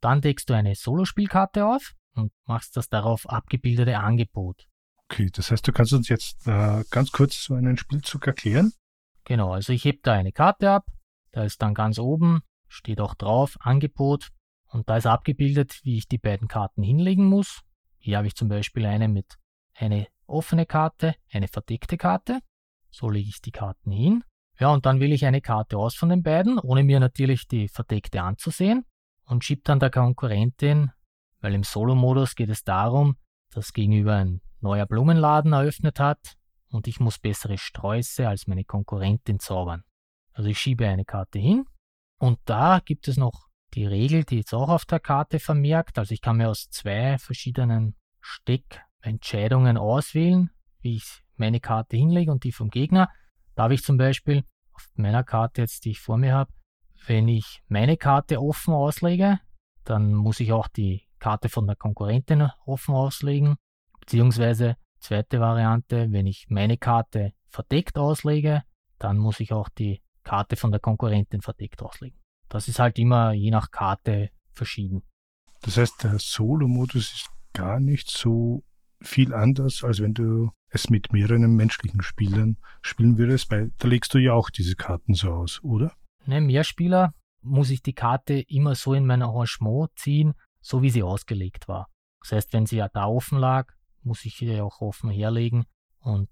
Dann deckst du eine Solospielkarte auf und machst das darauf abgebildete Angebot. Okay, das heißt, du kannst uns jetzt äh, ganz kurz so einen Spielzug erklären? Genau, also ich heb da eine Karte ab, da ist dann ganz oben, steht auch drauf, Angebot, und da ist abgebildet, wie ich die beiden Karten hinlegen muss. Hier habe ich zum Beispiel eine mit eine offene Karte, eine verdeckte Karte. So lege ich die Karten hin. Ja, und dann wähle ich eine Karte aus von den beiden, ohne mir natürlich die verdeckte anzusehen und schiebe dann der Konkurrentin, weil im Solo-Modus geht es darum, dass gegenüber ein neuer Blumenladen eröffnet hat und ich muss bessere Sträuße als meine Konkurrentin zaubern. Also ich schiebe eine Karte hin und da gibt es noch die Regel, die ist auch auf der Karte vermerkt. Also ich kann mir aus zwei verschiedenen Steckentscheidungen auswählen, wie ich meine Karte hinlege und die vom Gegner. Da habe ich zum Beispiel auf meiner Karte jetzt, die ich vor mir habe, wenn ich meine Karte offen auslege, dann muss ich auch die Karte von der Konkurrentin offen auslegen. Beziehungsweise zweite Variante, wenn ich meine Karte verdeckt auslege, dann muss ich auch die Karte von der Konkurrentin verdeckt auslegen. Das ist halt immer je nach Karte verschieden. Das heißt, der Solo-Modus ist gar nicht so viel anders, als wenn du es mit mehreren menschlichen Spielern spielen würdest, weil da legst du ja auch diese Karten so aus, oder? Ne, Mehrspieler muss ich die Karte immer so in mein Arrangement ziehen, so wie sie ausgelegt war. Das heißt, wenn sie ja da offen lag, muss ich sie auch offen herlegen und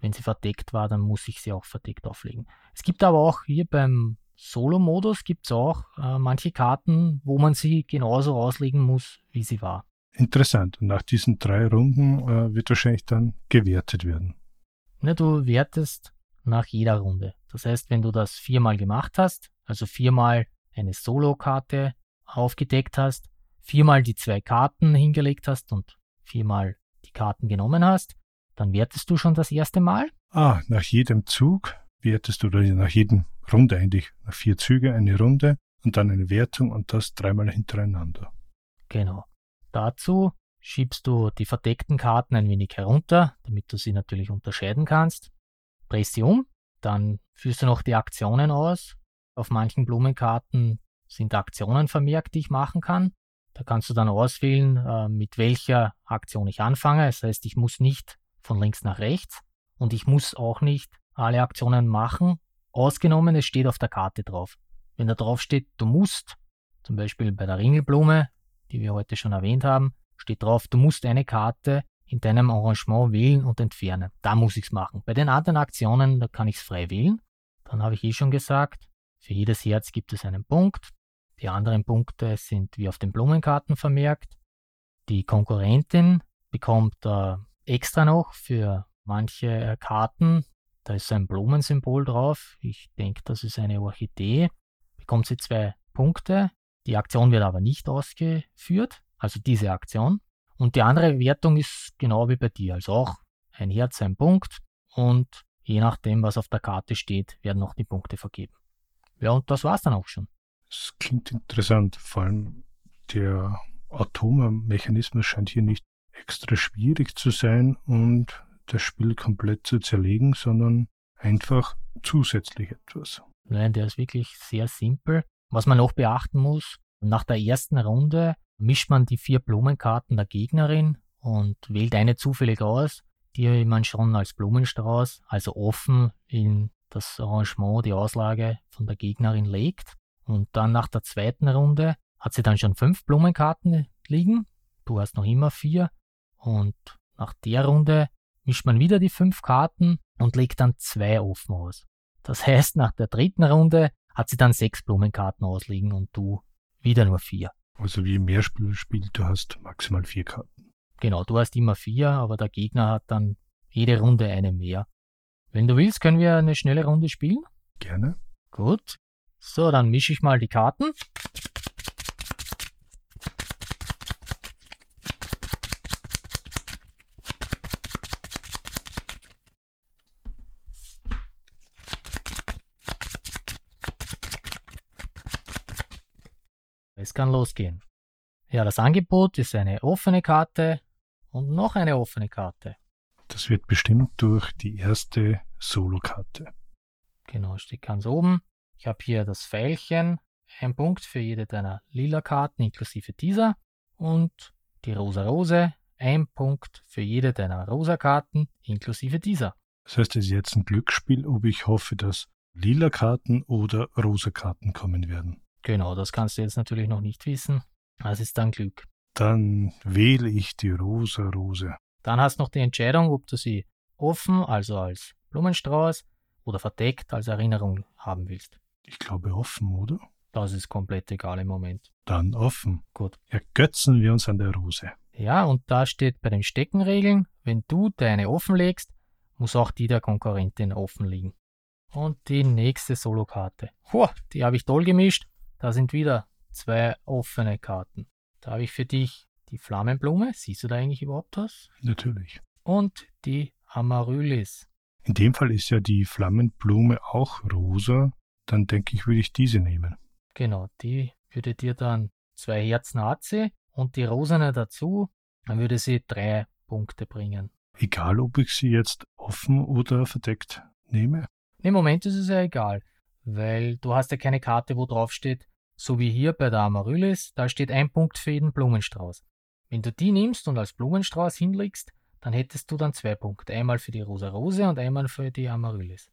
wenn sie verdeckt war, dann muss ich sie auch verdeckt auflegen. Es gibt aber auch hier beim Solo-Modus gibt es auch äh, manche Karten, wo man sie genauso auslegen muss, wie sie war. Interessant. Und nach diesen drei Runden äh, wird wahrscheinlich dann gewertet werden. Ne, du wertest nach jeder Runde. Das heißt, wenn du das viermal gemacht hast, also viermal eine Solo-Karte aufgedeckt hast, viermal die zwei Karten hingelegt hast und viermal die Karten genommen hast, dann wertest du schon das erste Mal. Ah, nach jedem Zug wertest du oder nach jedem Runde eigentlich. Nach vier Züge eine Runde und dann eine Wertung und das dreimal hintereinander. Genau. Dazu schiebst du die verdeckten Karten ein wenig herunter, damit du sie natürlich unterscheiden kannst. Drehst sie um, dann führst du noch die Aktionen aus. Auf manchen Blumenkarten sind Aktionen vermerkt, die ich machen kann. Da kannst du dann auswählen, äh, mit welcher Aktion ich anfange. Das heißt, ich muss nicht von links nach rechts und ich muss auch nicht alle Aktionen machen, Ausgenommen, es steht auf der Karte drauf. Wenn da drauf steht, du musst, zum Beispiel bei der Ringelblume, die wir heute schon erwähnt haben, steht drauf, du musst eine Karte in deinem Arrangement wählen und entfernen. Da muss ich es machen. Bei den anderen Aktionen, da kann ich es frei wählen. Dann habe ich eh schon gesagt, für jedes Herz gibt es einen Punkt. Die anderen Punkte sind wie auf den Blumenkarten vermerkt. Die Konkurrentin bekommt äh, extra noch für manche äh, Karten da ist ein Blumensymbol drauf. Ich denke, das ist eine Orchidee. Bekommt sie zwei Punkte. Die Aktion wird aber nicht ausgeführt, also diese Aktion. Und die andere Wertung ist genau wie bei dir, also auch ein Herz, ein Punkt. Und je nachdem, was auf der Karte steht, werden noch die Punkte vergeben. Ja, und das war's dann auch schon. Das klingt interessant. Vor allem der Atommechanismus scheint hier nicht extra schwierig zu sein und das Spiel komplett zu zerlegen, sondern einfach zusätzlich etwas. Nein, der ist wirklich sehr simpel. Was man noch beachten muss, nach der ersten Runde mischt man die vier Blumenkarten der Gegnerin und wählt eine zufällig aus, die man schon als Blumenstrauß, also offen in das Arrangement, die Auslage von der Gegnerin legt. Und dann nach der zweiten Runde hat sie dann schon fünf Blumenkarten liegen. Du hast noch immer vier. Und nach der Runde mischt man wieder die fünf Karten und legt dann zwei offen aus. Das heißt, nach der dritten Runde hat sie dann sechs Blumenkarten ausliegen und du wieder nur vier. Also wie mehr Spieler spielt, du hast maximal vier Karten. Genau, du hast immer vier, aber der Gegner hat dann jede Runde eine mehr. Wenn du willst, können wir eine schnelle Runde spielen? Gerne. Gut. So, dann mische ich mal die Karten. Es kann losgehen. Ja, das Angebot ist eine offene Karte und noch eine offene Karte. Das wird bestimmt durch die erste Solo-Karte. Genau, steht ganz oben. Ich habe hier das Pfeilchen, ein Punkt für jede deiner lila Karten inklusive dieser und die rosa Rose, ein Punkt für jede deiner rosa Karten inklusive dieser. Das heißt, es ist jetzt ein Glücksspiel, ob ich hoffe, dass lila Karten oder rosa Karten kommen werden. Genau, das kannst du jetzt natürlich noch nicht wissen. Das ist dann Glück. Dann wähle ich die rosa Rose. Dann hast du noch die Entscheidung, ob du sie offen, also als Blumenstrauß, oder verdeckt als Erinnerung haben willst. Ich glaube offen, oder? Das ist komplett egal im Moment. Dann offen. Gut. Ergötzen wir uns an der Rose. Ja, und da steht bei den Steckenregeln, wenn du deine offenlegst, muss auch die der Konkurrentin offen liegen. Und die nächste Solokarte. Huh, die habe ich toll gemischt. Da sind wieder zwei offene Karten. Da habe ich für dich die Flammenblume. Siehst du da eigentlich überhaupt was? Natürlich. Und die Amaryllis. In dem Fall ist ja die Flammenblume auch rosa. Dann denke ich, würde ich diese nehmen. Genau, die würde dir dann zwei Herzen AC und die rosane dazu. Dann würde sie drei Punkte bringen. Egal, ob ich sie jetzt offen oder verdeckt nehme. Im Moment ist es ja egal, weil du hast ja keine Karte, wo drauf steht, so wie hier bei der Amaryllis, da steht ein Punkt für jeden Blumenstrauß. Wenn du die nimmst und als Blumenstrauß hinlegst, dann hättest du dann zwei Punkte. Einmal für die Rosa Rose und einmal für die Amaryllis.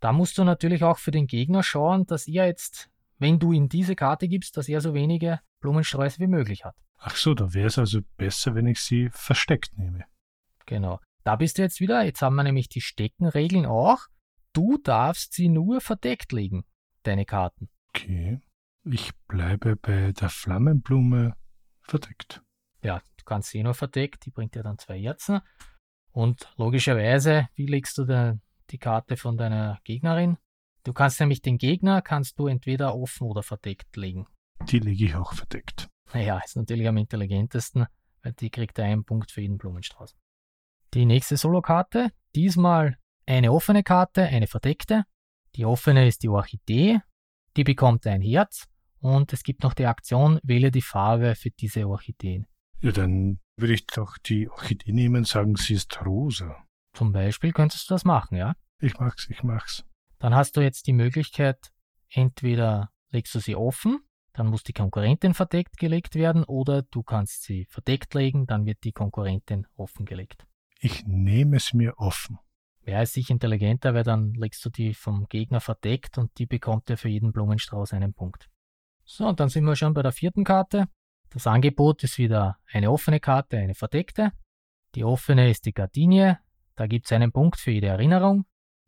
Da musst du natürlich auch für den Gegner schauen, dass er jetzt, wenn du ihm diese Karte gibst, dass er so wenige Blumensträuße wie möglich hat. Ach so, da wäre es also besser, wenn ich sie versteckt nehme. Genau. Da bist du jetzt wieder. Jetzt haben wir nämlich die Steckenregeln auch. Du darfst sie nur verdeckt legen, deine Karten. Okay. Ich bleibe bei der Flammenblume verdeckt. Ja, du kannst sie nur verdeckt, die bringt dir dann zwei Herzen. Und logischerweise, wie legst du denn die Karte von deiner Gegnerin? Du kannst nämlich den Gegner kannst du entweder offen oder verdeckt legen. Die lege ich auch verdeckt. Naja, ist natürlich am intelligentesten, weil die kriegt einen Punkt für jeden Blumenstrauß. Die nächste Solokarte, diesmal eine offene Karte, eine verdeckte. Die offene ist die Orchidee, die bekommt ein Herz und es gibt noch die Aktion, wähle die Farbe für diese Orchideen. Ja, dann würde ich doch die Orchidee nehmen und sagen, sie ist rosa. Zum Beispiel könntest du das machen, ja? Ich mach's, ich mach's. Dann hast du jetzt die Möglichkeit, entweder legst du sie offen, dann muss die Konkurrentin verdeckt gelegt werden, oder du kannst sie verdeckt legen, dann wird die Konkurrentin offengelegt. Ich nehme es mir offen. Wäre es sich intelligenter, weil dann legst du die vom Gegner verdeckt und die bekommt ja für jeden Blumenstrauß einen Punkt. So, und dann sind wir schon bei der vierten Karte. Das Angebot ist wieder eine offene Karte, eine verdeckte. Die offene ist die Gardinie. Da gibt es einen Punkt für jede Erinnerung.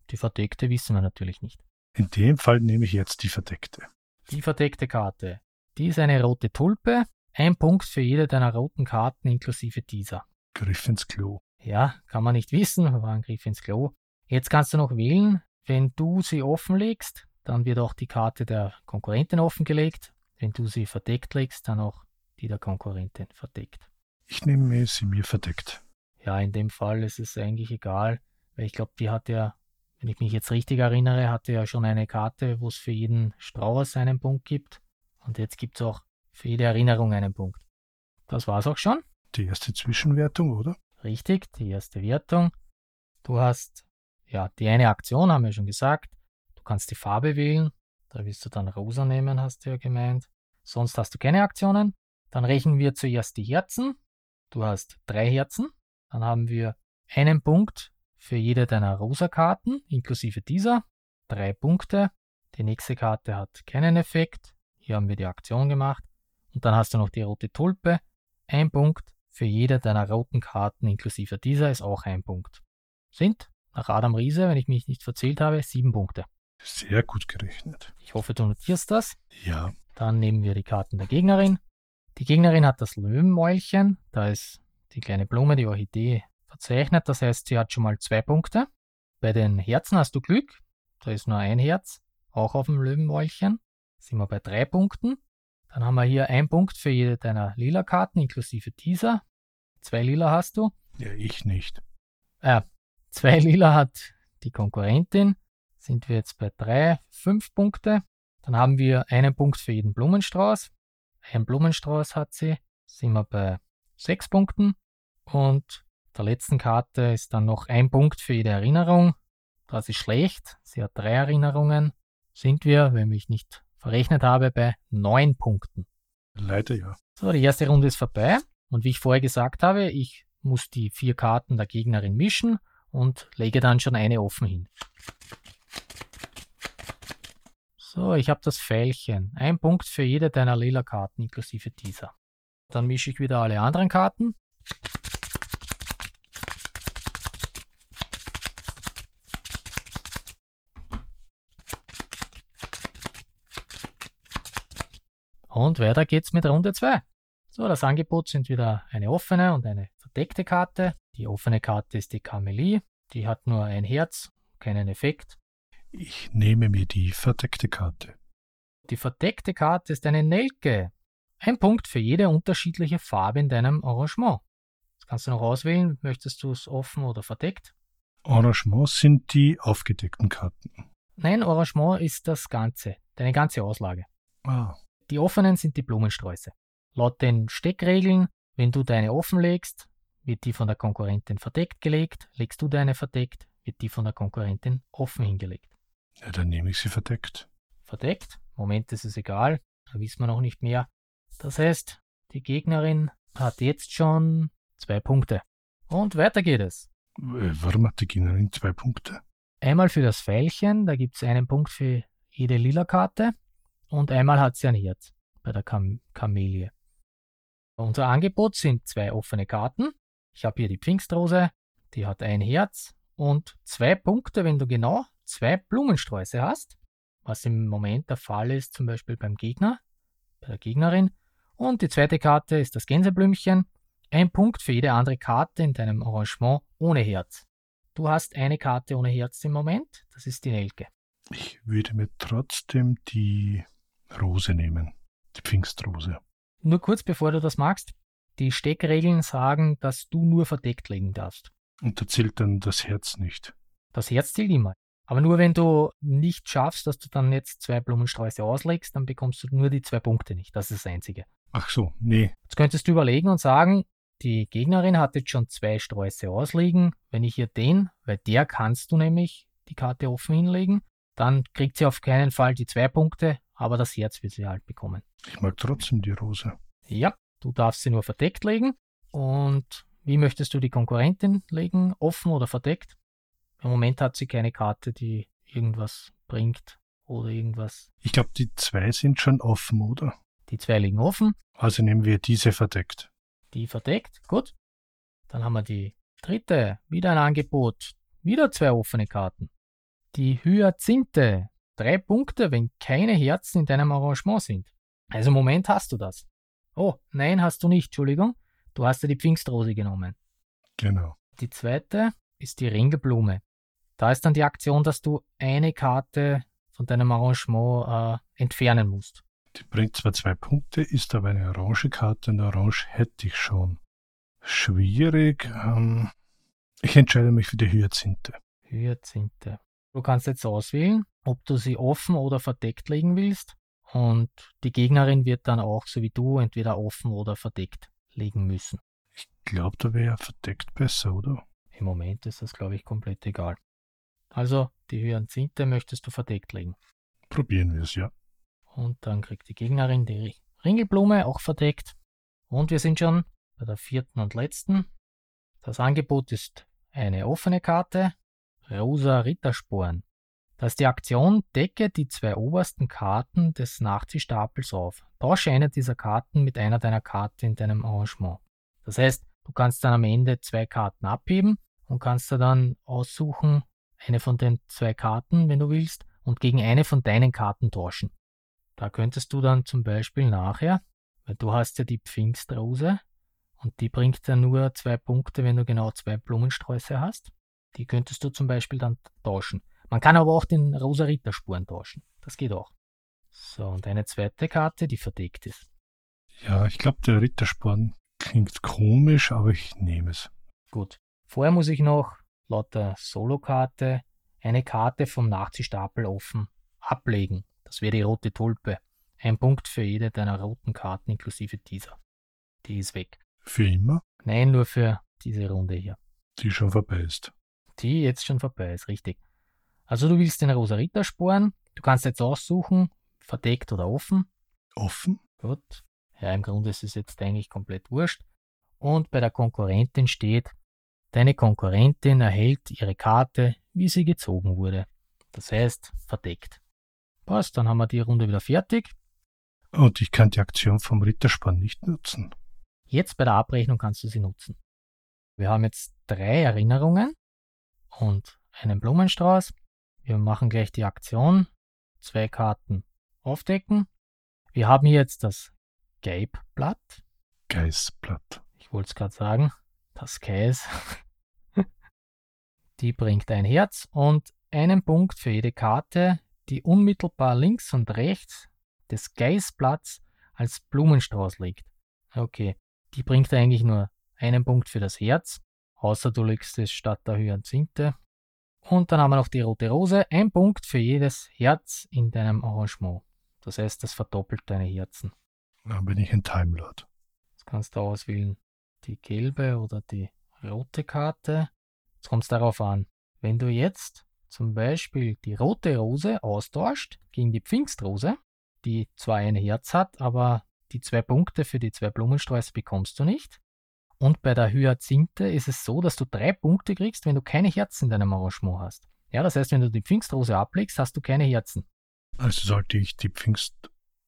Die verdeckte wissen wir natürlich nicht. In dem Fall nehme ich jetzt die verdeckte. Die verdeckte Karte. Die ist eine rote Tulpe. Ein Punkt für jede deiner roten Karten inklusive dieser. Griff ins Klo. Ja, kann man nicht wissen, war ein Griff ins Klo. Jetzt kannst du noch wählen, wenn du sie offenlegst, dann wird auch die Karte der Konkurrentin offengelegt. Wenn du sie verdeckt legst, dann auch die der Konkurrentin verdeckt. Ich nehme sie mir verdeckt. Ja, in dem Fall ist es eigentlich egal, weil ich glaube, die hat ja, wenn ich mich jetzt richtig erinnere, hatte ja schon eine Karte, wo es für jeden Strauß einen Punkt gibt. Und jetzt gibt es auch für jede Erinnerung einen Punkt. Das war's auch schon. Die erste Zwischenwertung, oder? Richtig, die erste Wertung. Du hast, ja, die eine Aktion haben wir schon gesagt. Du kannst die Farbe wählen. Da willst du dann rosa nehmen, hast du ja gemeint. Sonst hast du keine Aktionen. Dann rechnen wir zuerst die Herzen. Du hast drei Herzen. Dann haben wir einen Punkt für jede deiner rosa Karten, inklusive dieser. Drei Punkte. Die nächste Karte hat keinen Effekt. Hier haben wir die Aktion gemacht. Und dann hast du noch die rote Tulpe. Ein Punkt. Für jede deiner roten Karten inklusive dieser ist auch ein Punkt. Sind, nach Adam Riese, wenn ich mich nicht verzählt habe, sieben Punkte. Sehr gut gerechnet. Ich hoffe, du notierst das. Ja. Dann nehmen wir die Karten der Gegnerin. Die Gegnerin hat das Löwenmäulchen. Da ist die kleine Blume, die Orchidee, verzeichnet. Das heißt, sie hat schon mal zwei Punkte. Bei den Herzen hast du Glück. Da ist nur ein Herz, auch auf dem Löwenmäulchen. Sind wir bei drei Punkten. Dann haben wir hier einen Punkt für jede deiner lila Karten, inklusive dieser. Zwei lila hast du. Ja, ich nicht. Äh, zwei lila hat die Konkurrentin. Sind wir jetzt bei drei, fünf Punkte. Dann haben wir einen Punkt für jeden Blumenstrauß. Ein Blumenstrauß hat sie. Sind wir bei sechs Punkten. Und der letzten Karte ist dann noch ein Punkt für jede Erinnerung. Das ist schlecht. Sie hat drei Erinnerungen. Sind wir, wenn ich nicht verrechnet habe, bei neun Punkten. Leider ja. So, die erste Runde ist vorbei. Und wie ich vorher gesagt habe, ich muss die vier Karten der Gegnerin mischen und lege dann schon eine offen hin. So, ich habe das Pfeilchen. Ein Punkt für jede deiner lila Karten inklusive dieser. Dann mische ich wieder alle anderen Karten. Und weiter geht's mit Runde 2. So, das Angebot sind wieder eine offene und eine verdeckte Karte. Die offene Karte ist die Camelie. Die hat nur ein Herz, keinen Effekt. Ich nehme mir die verdeckte Karte. Die verdeckte Karte ist eine Nelke. Ein Punkt für jede unterschiedliche Farbe in deinem Arrangement. Das kannst du noch auswählen. Möchtest du es offen oder verdeckt? Arrangement sind die aufgedeckten Karten. Nein, Arrangement ist das Ganze, deine ganze Auslage. Ah. Die offenen sind die Blumensträuße. Laut den Steckregeln, wenn du deine offen legst, wird die von der Konkurrentin verdeckt gelegt. Legst du deine verdeckt, wird die von der Konkurrentin offen hingelegt. Ja, dann nehme ich sie verdeckt. Verdeckt? Moment, das ist egal. Da wissen wir noch nicht mehr. Das heißt, die Gegnerin hat jetzt schon zwei Punkte. Und weiter geht es. Äh, Warum hat die Gegnerin zwei Punkte? Einmal für das Pfeilchen, da gibt es einen Punkt für jede lila Karte. Und einmal hat sie ein Herz bei der Kam Kamelie. Unser Angebot sind zwei offene Karten. Ich habe hier die Pfingstrose, die hat ein Herz und zwei Punkte, wenn du genau zwei Blumensträuße hast, was im Moment der Fall ist, zum Beispiel beim Gegner, bei der Gegnerin. Und die zweite Karte ist das Gänseblümchen. Ein Punkt für jede andere Karte in deinem Arrangement ohne Herz. Du hast eine Karte ohne Herz im Moment, das ist die Nelke. Ich würde mir trotzdem die Rose nehmen. Die Pfingstrose. Nur kurz bevor du das magst, die Steckregeln sagen, dass du nur verdeckt legen darfst. Und da zählt dann das Herz nicht. Das Herz zählt immer. Aber nur wenn du nicht schaffst, dass du dann jetzt zwei Blumensträuße auslegst, dann bekommst du nur die zwei Punkte nicht. Das ist das Einzige. Ach so, nee. Jetzt könntest du überlegen und sagen, die Gegnerin hat jetzt schon zwei Sträuße ausliegen. Wenn ich ihr den, weil der kannst du nämlich die Karte offen hinlegen, dann kriegt sie auf keinen Fall die zwei Punkte, aber das Herz wird sie halt bekommen. Ich mag trotzdem die Rose. Ja, du darfst sie nur verdeckt legen. Und wie möchtest du die Konkurrentin legen? Offen oder verdeckt? Im Moment hat sie keine Karte, die irgendwas bringt oder irgendwas. Ich glaube, die zwei sind schon offen, oder? Die zwei liegen offen, Also nehmen wir diese verdeckt. die verdeckt. Gut. Dann haben wir die dritte. Wieder ein Angebot. Wieder zwei offene Karten. Die Hyazinthe. Drei Punkte, wenn keine Herzen in deinem Arrangement sind. Also im Moment hast du das. Oh, nein, hast du nicht, Entschuldigung. Du hast ja die Pfingstrose genommen. Genau. Die zweite ist die Ringelblume. Da ist dann die Aktion, dass du eine Karte von deinem Arrangement äh, entfernen musst. Die bringt zwar zwei Punkte, ist aber eine orange Karte und orange hätte ich schon. Schwierig. Ähm, ich entscheide mich für die Hyazinthe. Hyazinthe. Du kannst jetzt auswählen, ob du sie offen oder verdeckt legen willst. Und die Gegnerin wird dann auch, so wie du, entweder offen oder verdeckt legen müssen. Ich glaube, da wäre verdeckt besser, oder? Im Moment ist das, glaube ich, komplett egal. Also, die Hyazinthe möchtest du verdeckt legen. Probieren wir es, ja. Und dann kriegt die Gegnerin die Ringelblume auch verdeckt. Und wir sind schon bei der vierten und letzten. Das Angebot ist eine offene Karte, rosa Rittersporen. Da ist die Aktion, decke die zwei obersten Karten des Nachziehstapels auf. Tausche eine dieser Karten mit einer deiner Karten in deinem Arrangement. Das heißt, du kannst dann am Ende zwei Karten abheben und kannst da dann aussuchen, eine von den zwei Karten, wenn du willst, und gegen eine von deinen Karten tauschen. Da könntest du dann zum Beispiel nachher, weil du hast ja die Pfingstrose und die bringt dann nur zwei Punkte, wenn du genau zwei Blumensträuße hast. Die könntest du zum Beispiel dann tauschen. Man kann aber auch den rosa Ritterspuren tauschen. Das geht auch. So, und eine zweite Karte, die verdeckt ist. Ja, ich glaube, der Rittersporn klingt komisch, aber ich nehme es. Gut. Vorher muss ich noch laut der Solokarte eine Karte vom Nachziehstapel offen ablegen. Das wäre die rote Tulpe. Ein Punkt für jede deiner roten Karten inklusive dieser. Die ist weg. Für immer, Nein, nur für diese Runde hier. die schon vorbei ist. Die jetzt schon vorbei ist, richtig. Also du willst den rosa Rittersporn. Du kannst jetzt aussuchen, verdeckt oder offen. Offen? Gut. Ja, im Grunde ist es jetzt eigentlich komplett wurscht. Und bei der Konkurrentin steht, Deine Konkurrentin erhält ihre Karte, wie sie gezogen wurde. Das heißt, verdeckt. Passt, dann haben wir die Runde wieder fertig. Und ich kann die Aktion vom Ritterspann nicht nutzen. Jetzt bei der Abrechnung kannst du sie nutzen. Wir haben jetzt drei Erinnerungen und einen Blumenstrauß. Wir machen gleich die Aktion. Zwei Karten aufdecken. Wir haben hier jetzt das Geibblatt. Geißblatt. Ich wollte es gerade sagen. Das Geis. die bringt ein Herz und einen Punkt für jede Karte, die unmittelbar links und rechts des Geißblatts als Blumenstrauß liegt. Okay, die bringt eigentlich nur einen Punkt für das Herz, außer du legst es statt der Hyazinthe. Und dann haben wir noch die rote Rose, ein Punkt für jedes Herz in deinem Arrangement. Das heißt, das verdoppelt deine Herzen. Dann bin ich ein Timelord. Jetzt kannst du auswählen, die gelbe oder die rote Karte. Jetzt kommt es darauf an, wenn du jetzt zum Beispiel die rote Rose austauscht gegen die Pfingstrose, die zwar ein Herz hat, aber die zwei Punkte für die zwei Blumensträuße bekommst du nicht. Und bei der Hyazinthe ist es so, dass du drei Punkte kriegst, wenn du keine Herzen in deinem Arrangement hast. Ja, das heißt, wenn du die Pfingstrose ablegst, hast du keine Herzen. Also sollte ich die Pfingst.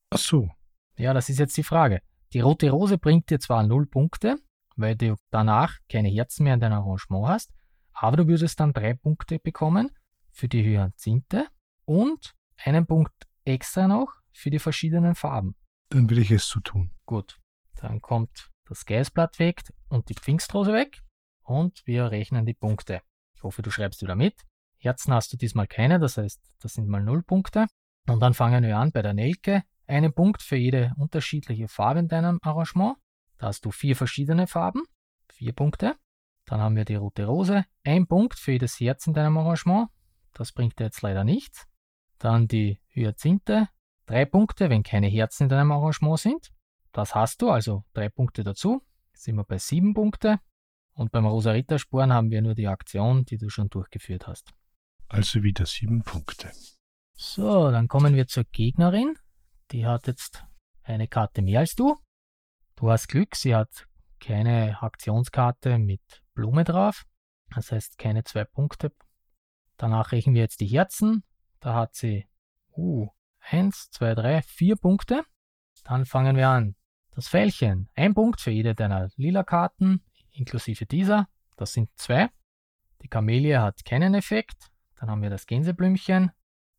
Ach so. Ja, das ist jetzt die Frage. Die rote Rose bringt dir zwar null Punkte, weil du danach keine Herzen mehr in deinem Arrangement hast, aber du würdest dann drei Punkte bekommen für die Hyazinthe und einen Punkt extra noch für die verschiedenen Farben. Dann will ich es so tun. Gut, dann kommt das Geißblatt weg und die Pfingstrose weg und wir rechnen die Punkte. Ich hoffe, du schreibst wieder mit. Herzen hast du diesmal keine, das heißt, das sind mal null Punkte. Und dann fangen wir an bei der Nelke. Einen Punkt für jede unterschiedliche Farbe in deinem Arrangement. Da hast du vier verschiedene Farben, vier Punkte. Dann haben wir die rote Rose, ein Punkt für jedes Herz in deinem Arrangement. Das bringt dir jetzt leider nichts. Dann die Hyazinthe, drei Punkte, wenn keine Herzen in deinem Arrangement sind. Das hast du, also drei Punkte dazu. Jetzt sind wir bei sieben Punkte. Und beim Rosa Rittersporn haben wir nur die Aktion, die du schon durchgeführt hast. Also wieder sieben Punkte. So, dann kommen wir zur Gegnerin. Die hat jetzt eine Karte mehr als du. Du hast Glück, sie hat keine Aktionskarte mit Blume drauf. Das heißt keine zwei Punkte. Danach rechnen wir jetzt die Herzen. Da hat sie uh, 1, 2, 3, 4 Punkte. Dann fangen wir an. Das Fällchen, ein Punkt für jede deiner lila Karten, inklusive dieser. Das sind zwei. Die Kamelie hat keinen Effekt. Dann haben wir das Gänseblümchen.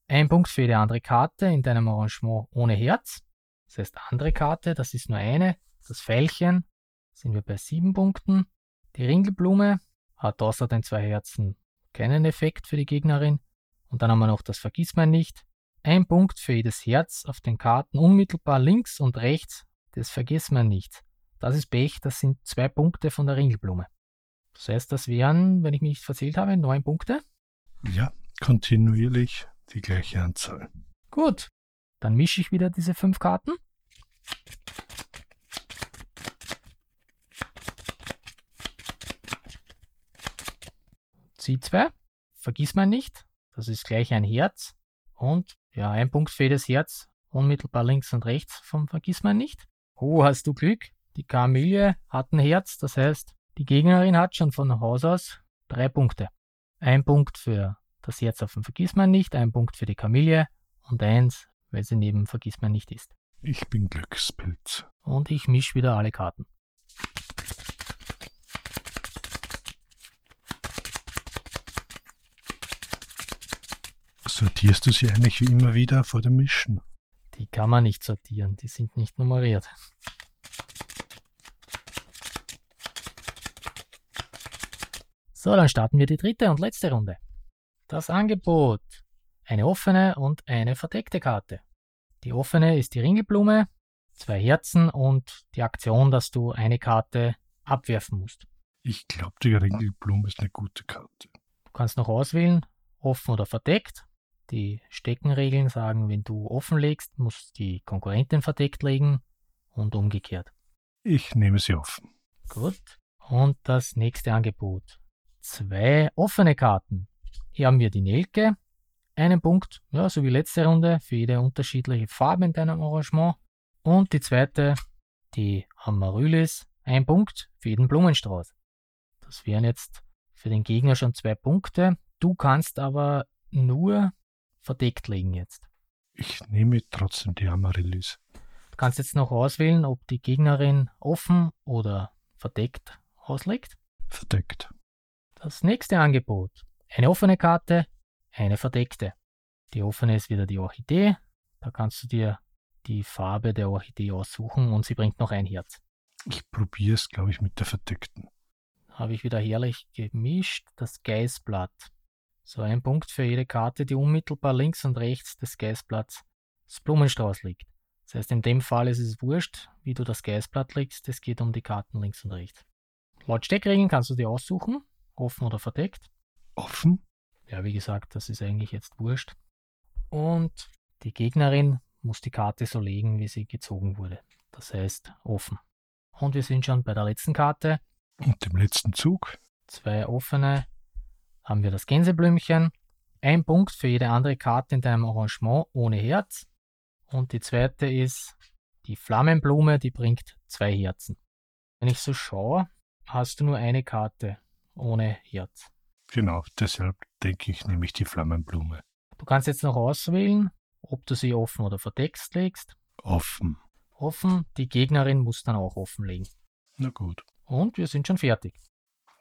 Ein Punkt für jede andere Karte in deinem Arrangement ohne Herz. Das heißt andere Karte, das ist nur eine. Das Fällchen sind wir bei sieben Punkten. Die Ringelblume hat außer den zwei Herzen keinen Effekt für die Gegnerin. Und dann haben wir noch das Vergissmein nicht. Ein Punkt für jedes Herz auf den Karten unmittelbar links und rechts das vergessen wir nicht. Das ist Pech, das sind zwei Punkte von der Ringelblume. Das heißt, das wären, wenn ich mich nicht verzählt habe, neun Punkte. Ja, kontinuierlich die gleiche Anzahl. Gut, dann mische ich wieder diese fünf Karten. Zieh zwei, vergiss man nicht, das ist gleich ein Herz und ja, ein Punkt für jedes Herz, unmittelbar links und rechts vom Vergissmein nicht. Oh, hast du Glück? Die Kamille hat ein Herz, das heißt, die Gegnerin hat schon von Haus aus drei Punkte. Ein Punkt für das Herz auf dem Vergissmein nicht, ein Punkt für die Kamille und eins, weil sie neben Vergissmein nicht ist. Ich bin Glückspilz. Und ich mische wieder alle Karten. Sortierst du sie eigentlich wie immer wieder vor dem Mischen? Die kann man nicht sortieren, die sind nicht nummeriert. So, dann starten wir die dritte und letzte Runde. Das Angebot. Eine offene und eine verdeckte Karte. Die offene ist die Ringelblume, zwei Herzen und die Aktion, dass du eine Karte abwerfen musst. Ich glaube, die Ringelblume ist eine gute Karte. Du kannst noch auswählen, offen oder verdeckt. Die Steckenregeln sagen, wenn du offen legst, muss die Konkurrentin verdeckt legen und umgekehrt. Ich nehme sie offen. Gut. Und das nächste Angebot. Zwei offene Karten. Hier haben wir die Nelke. Einen Punkt, ja, so wie letzte Runde, für jede unterschiedliche Farbe in deinem Arrangement. Und die zweite, die Amaryllis. Ein Punkt für jeden Blumenstrauß. Das wären jetzt für den Gegner schon zwei Punkte. Du kannst aber nur verdeckt legen jetzt. Ich nehme trotzdem die Amaryllis. Du kannst jetzt noch auswählen, ob die Gegnerin offen oder verdeckt auslegt. Verdeckt. Das nächste Angebot. Eine offene Karte, eine verdeckte. Die offene ist wieder die Orchidee. Da kannst du dir die Farbe der Orchidee aussuchen und sie bringt noch ein Herz. Ich probiere es, glaube ich, mit der verdeckten. Habe ich wieder herrlich gemischt. Das Geißblatt. So ein Punkt für jede Karte, die unmittelbar links und rechts des Geißblatts des Blumenstrauß liegt. Das heißt, in dem Fall ist es wurscht, wie du das Geißblatt legst. Es geht um die Karten links und rechts. Laut Steckregeln kannst du dir aussuchen, offen oder verdeckt. Offen? Ja, wie gesagt, das ist eigentlich jetzt wurscht. Und die Gegnerin muss die Karte so legen, wie sie gezogen wurde. Das heißt offen. Und wir sind schon bei der letzten Karte. Und dem letzten Zug. Zwei offene. Haben wir das Gänseblümchen. Ein Punkt für jede andere Karte in deinem Arrangement ohne Herz. Und die zweite ist die Flammenblume, die bringt zwei Herzen. Wenn ich so schaue, hast du nur eine Karte ohne Herz. Genau, deshalb denke ich, nehme ich die Flammenblume. Du kannst jetzt noch auswählen, ob du sie offen oder verdeckt legst. Offen. Offen, die Gegnerin muss dann auch offenlegen. Na gut. Und wir sind schon fertig.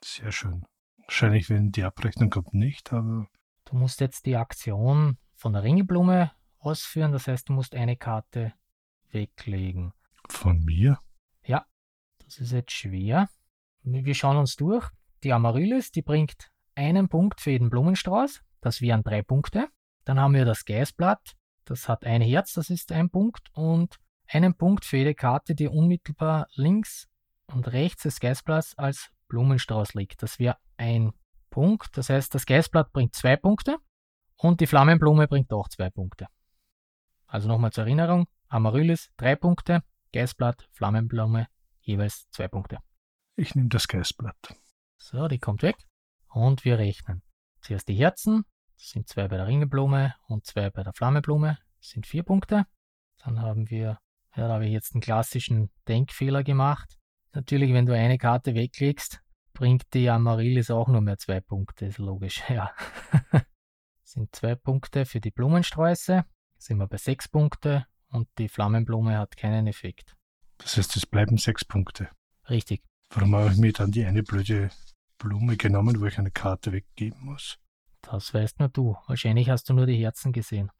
Sehr schön. Wahrscheinlich, wenn die Abrechnung kommt, nicht, aber. Du musst jetzt die Aktion von der Ringelblume ausführen, das heißt, du musst eine Karte weglegen. Von mir? Ja, das ist jetzt schwer. Wir schauen uns durch. Die Amaryllis, die bringt einen Punkt für jeden Blumenstrauß. Das wären drei Punkte. Dann haben wir das Geißblatt. Das hat ein Herz, das ist ein Punkt. Und einen Punkt für jede Karte, die unmittelbar links und rechts des Geißblatts als Blumenstrauß liegt. Das wäre ein Punkt. Das heißt, das Geißblatt bringt zwei Punkte und die Flammenblume bringt auch zwei Punkte. Also nochmal zur Erinnerung: Amaryllis drei Punkte, Geißblatt, Flammenblume jeweils zwei Punkte. Ich nehme das Geißblatt. So, die kommt weg. Und wir rechnen. Zuerst die Herzen. Das sind zwei bei der Ringelblume und zwei bei der Flammenblume. Das sind vier Punkte. Dann haben wir, ja, da habe ich jetzt einen klassischen Denkfehler gemacht. Natürlich, wenn du eine Karte weglegst, bringt die Amaryllis auch nur mehr zwei Punkte. Ist logisch, ja. sind zwei Punkte für die Blumensträuße. Sind wir bei sechs Punkte und die Flammenblume hat keinen Effekt. Das heißt, es bleiben sechs Punkte. Richtig. Warum habe ich mir dann die eine blöde Blume genommen, wo ich eine Karte weggeben muss? Das weißt nur du. Wahrscheinlich hast du nur die Herzen gesehen.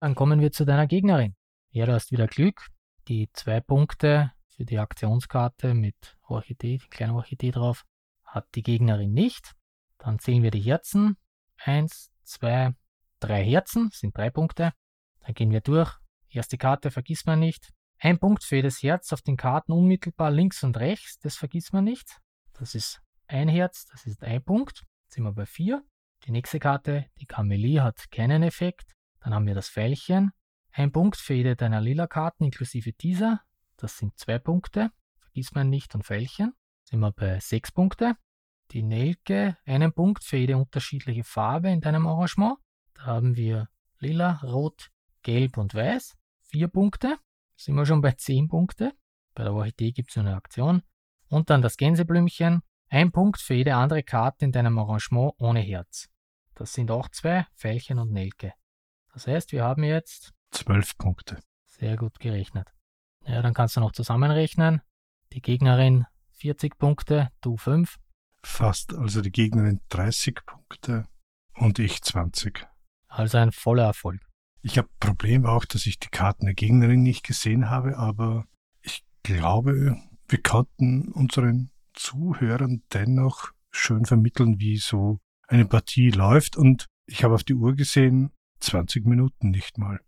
Dann kommen wir zu deiner Gegnerin. Ja, du hast wieder Glück. Die zwei Punkte für die Aktionskarte mit Orchidee, die kleine Orchidee drauf, hat die Gegnerin nicht. Dann zählen wir die Herzen. Eins, zwei, drei Herzen sind drei Punkte. Dann gehen wir durch. Erste Karte vergisst man nicht. Ein Punkt für jedes Herz auf den Karten unmittelbar links und rechts, das vergisst man nicht. Das ist ein Herz, das ist ein Punkt. Jetzt sind wir bei vier. Die nächste Karte, die Camelie, hat keinen Effekt. Dann haben wir das Pfeilchen. Ein Punkt für jede deiner lila Karten inklusive dieser. Das sind zwei Punkte. Vergiss man nicht und Pfeilchen. Sind wir bei sechs Punkte. Die Nelke, einen Punkt für jede unterschiedliche Farbe in deinem Arrangement. Da haben wir lila, rot, gelb und weiß. Vier Punkte sind wir schon bei 10 Punkte. Bei der Orchidee gibt es eine Aktion. Und dann das Gänseblümchen. Ein Punkt für jede andere Karte in deinem Arrangement ohne Herz. Das sind auch zwei, Pfeilchen und Nelke. Das heißt, wir haben jetzt 12 Punkte. Sehr gut gerechnet. Ja, dann kannst du noch zusammenrechnen. Die Gegnerin 40 Punkte, du 5. Fast, also die Gegnerin 30 Punkte und ich 20. Also ein voller Erfolg. Ich habe Problem auch, dass ich die Karten der Gegnerin nicht gesehen habe, aber ich glaube, wir konnten unseren Zuhörern dennoch schön vermitteln, wie so eine Partie läuft. Und ich habe auf die Uhr gesehen, 20 Minuten nicht mal.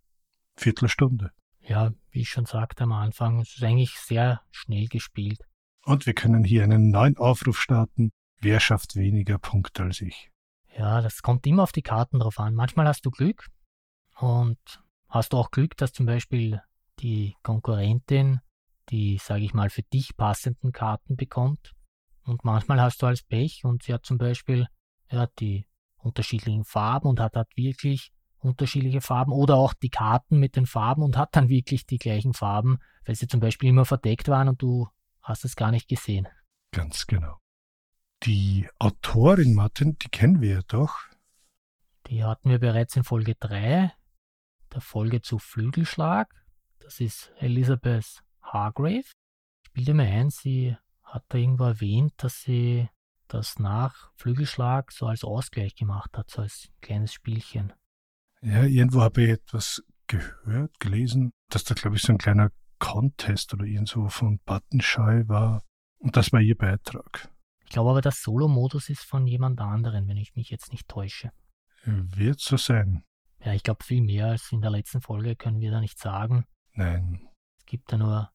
Viertelstunde. Ja, wie ich schon sagte am Anfang, es ist eigentlich sehr schnell gespielt. Und wir können hier einen neuen Aufruf starten. Wer schafft weniger Punkte als ich? Ja, das kommt immer auf die Karten drauf an. Manchmal hast du Glück, und hast du auch Glück, dass zum Beispiel die Konkurrentin die, sage ich mal, für dich passenden Karten bekommt. Und manchmal hast du als Pech und sie hat zum Beispiel ja, die unterschiedlichen Farben und hat, hat wirklich unterschiedliche Farben oder auch die Karten mit den Farben und hat dann wirklich die gleichen Farben, weil sie zum Beispiel immer verdeckt waren und du hast es gar nicht gesehen. Ganz genau. Die Autorin, Martin, die kennen wir ja doch. Die hatten wir bereits in Folge 3, der Folge zu Flügelschlag. Das ist Elizabeth Hargrave. Ich bilde mir ein, sie hat da irgendwo erwähnt, dass sie das nach Flügelschlag so als Ausgleich gemacht hat, so als kleines Spielchen. Ja, irgendwo habe ich etwas gehört, gelesen, dass da, glaube ich, so ein kleiner Contest oder irgendwo von Buttonshy war. Und das war ihr Beitrag. Ich glaube aber, der Solo-Modus ist von jemand anderen, wenn ich mich jetzt nicht täusche. Wird so sein. Ja, ich glaube, viel mehr als in der letzten Folge können wir da nicht sagen. Nein. Es gibt da nur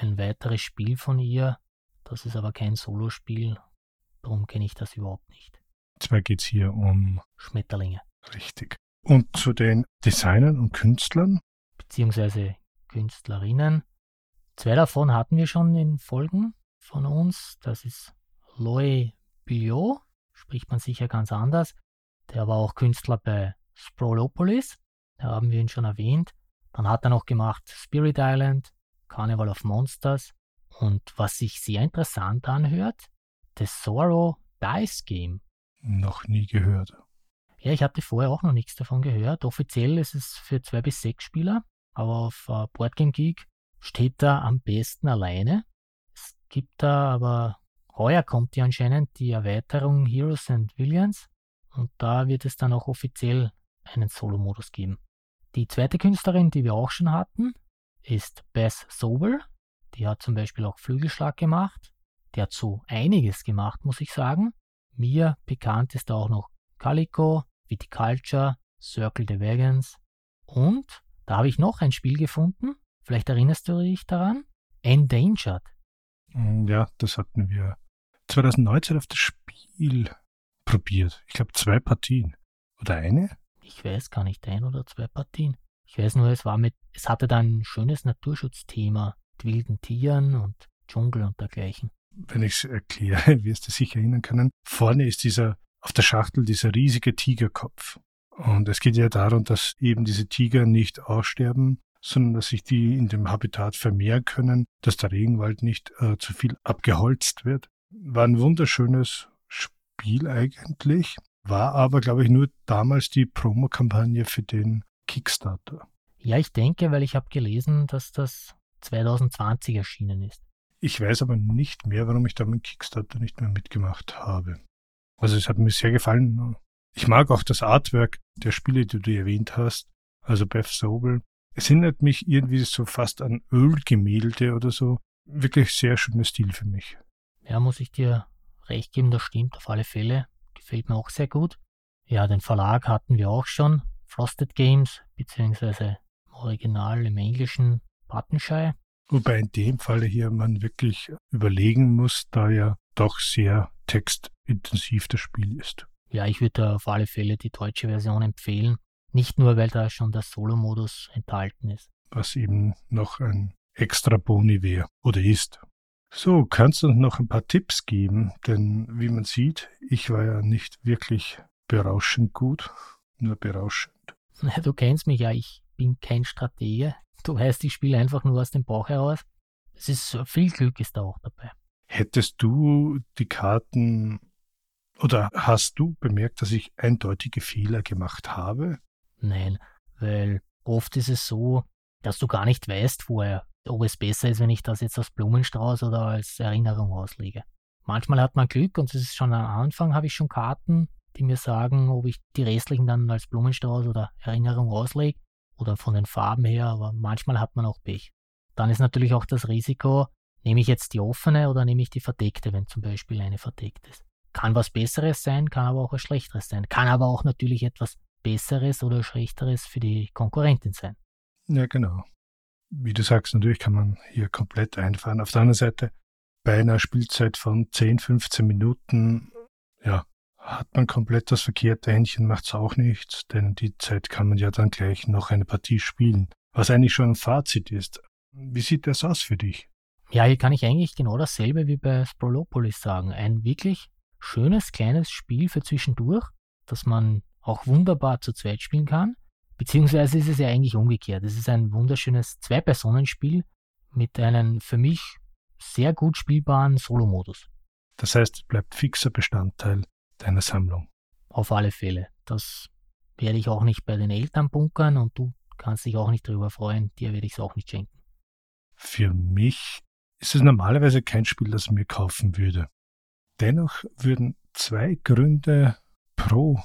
ein weiteres Spiel von ihr. Das ist aber kein Solospiel. Darum kenne ich das überhaupt nicht. Zwar geht es hier um Schmetterlinge. Richtig. Und zu den Designern und Künstlern? Beziehungsweise Künstlerinnen. Zwei davon hatten wir schon in Folgen von uns. Das ist Loe Biot, spricht man sicher ganz anders. Der war auch Künstler bei Sprolopolis, da haben wir ihn schon erwähnt. Dann hat er noch gemacht Spirit Island, Carnival of Monsters und was sich sehr interessant anhört, The Sorrow Dice Game. Noch nie gehört. Ja, ich hatte vorher auch noch nichts davon gehört. Offiziell ist es für zwei bis sechs Spieler, aber auf uh, Boardgame Geek steht er am besten alleine. Es gibt da aber, heuer kommt ja anscheinend die Erweiterung Heroes and Villains und da wird es dann auch offiziell einen Solo-Modus geben. Die zweite Künstlerin, die wir auch schon hatten, ist Bess Sobel. Die hat zum Beispiel auch Flügelschlag gemacht. Die hat so einiges gemacht, muss ich sagen. Mir bekannt ist auch noch Calico, Viticulture, Circle the Wagons. Und da habe ich noch ein Spiel gefunden. Vielleicht erinnerst du dich daran? Endangered. Mm, ja, das hatten wir 2019 auf das Spiel probiert. Ich glaube zwei Partien. Oder eine? Ich weiß gar nicht, ein oder zwei Partien. Ich weiß nur, es war mit, es hatte dann ein schönes Naturschutzthema mit wilden Tieren und Dschungel und dergleichen. Wenn ich es erkläre, wirst du sicher erinnern können. Vorne ist dieser, auf der Schachtel dieser riesige Tigerkopf. Und es geht ja darum, dass eben diese Tiger nicht aussterben, sondern dass sich die in dem Habitat vermehren können, dass der Regenwald nicht äh, zu viel abgeholzt wird. War ein wunderschönes Spiel eigentlich, war aber, glaube ich, nur damals die Promokampagne für den Kickstarter. Ja, ich denke, weil ich habe gelesen, dass das 2020 erschienen ist. Ich weiß aber nicht mehr, warum ich da mit Kickstarter nicht mehr mitgemacht habe. Also es hat mir sehr gefallen. Ich mag auch das Artwork der Spiele, die du erwähnt hast. Also Beth Sobel. Es erinnert mich irgendwie so fast an Ölgemälde oder so. Wirklich sehr schöner Stil für mich. Ja, muss ich dir recht geben, das stimmt auf alle Fälle. Gefällt mir auch sehr gut. Ja, den Verlag hatten wir auch schon. Frosted Games, beziehungsweise im Original im Englischen Buttonshy. Wobei in dem Falle hier man wirklich überlegen muss, da ja doch sehr textintensiv das Spiel ist. Ja, ich würde auf alle Fälle die deutsche Version empfehlen. Nicht nur, weil da schon der Solo-Modus enthalten ist. Was eben noch ein extra Boni wäre oder ist. So, kannst du uns noch ein paar Tipps geben? Denn wie man sieht, ich war ja nicht wirklich berauschend gut, nur berauschend. Du kennst mich ja, ich bin kein Stratege. Du weißt, ich spiele einfach nur aus dem Bauch heraus. Es ist viel Glück ist da auch dabei. Hättest du die Karten oder hast du bemerkt, dass ich eindeutige Fehler gemacht habe? Nein, weil oft ist es so, dass du gar nicht weißt vorher, ob es besser ist, wenn ich das jetzt als Blumenstrauß oder als Erinnerung auslege. Manchmal hat man Glück und es ist schon am Anfang, habe ich schon Karten, die mir sagen, ob ich die restlichen dann als Blumenstrauß oder Erinnerung auslege oder von den Farben her, aber manchmal hat man auch Pech. Dann ist natürlich auch das Risiko, nehme ich jetzt die offene oder nehme ich die verdeckte, wenn zum Beispiel eine verdeckt ist. Kann was Besseres sein, kann aber auch was Schlechteres sein. Kann aber auch natürlich etwas Besseres oder Schlechteres für die Konkurrentin sein. Ja, genau wie du sagst, natürlich kann man hier komplett einfahren. Auf der anderen Seite, bei einer Spielzeit von 10, 15 Minuten, ja, hat man komplett das verkehrte Händchen, macht's auch nichts, denn die Zeit kann man ja dann gleich noch eine Partie spielen. Was eigentlich schon ein Fazit ist. Wie sieht das aus für dich? Ja, hier kann ich eigentlich genau dasselbe wie bei Sprolopolis sagen. Ein wirklich schönes, kleines Spiel für zwischendurch, das man auch wunderbar zu zweit spielen kann. Beziehungsweise ist es ja eigentlich umgekehrt. Es ist ein wunderschönes Zwei-Personen-Spiel mit einem für mich sehr gut spielbaren Solo-Modus. Das heißt, es bleibt fixer Bestandteil deiner Sammlung. Auf alle Fälle. Das werde ich auch nicht bei den Eltern bunkern und du kannst dich auch nicht darüber freuen. Dir werde ich es auch nicht schenken. Für mich ist es normalerweise kein Spiel, das mir kaufen würde. Dennoch würden zwei Gründe pro,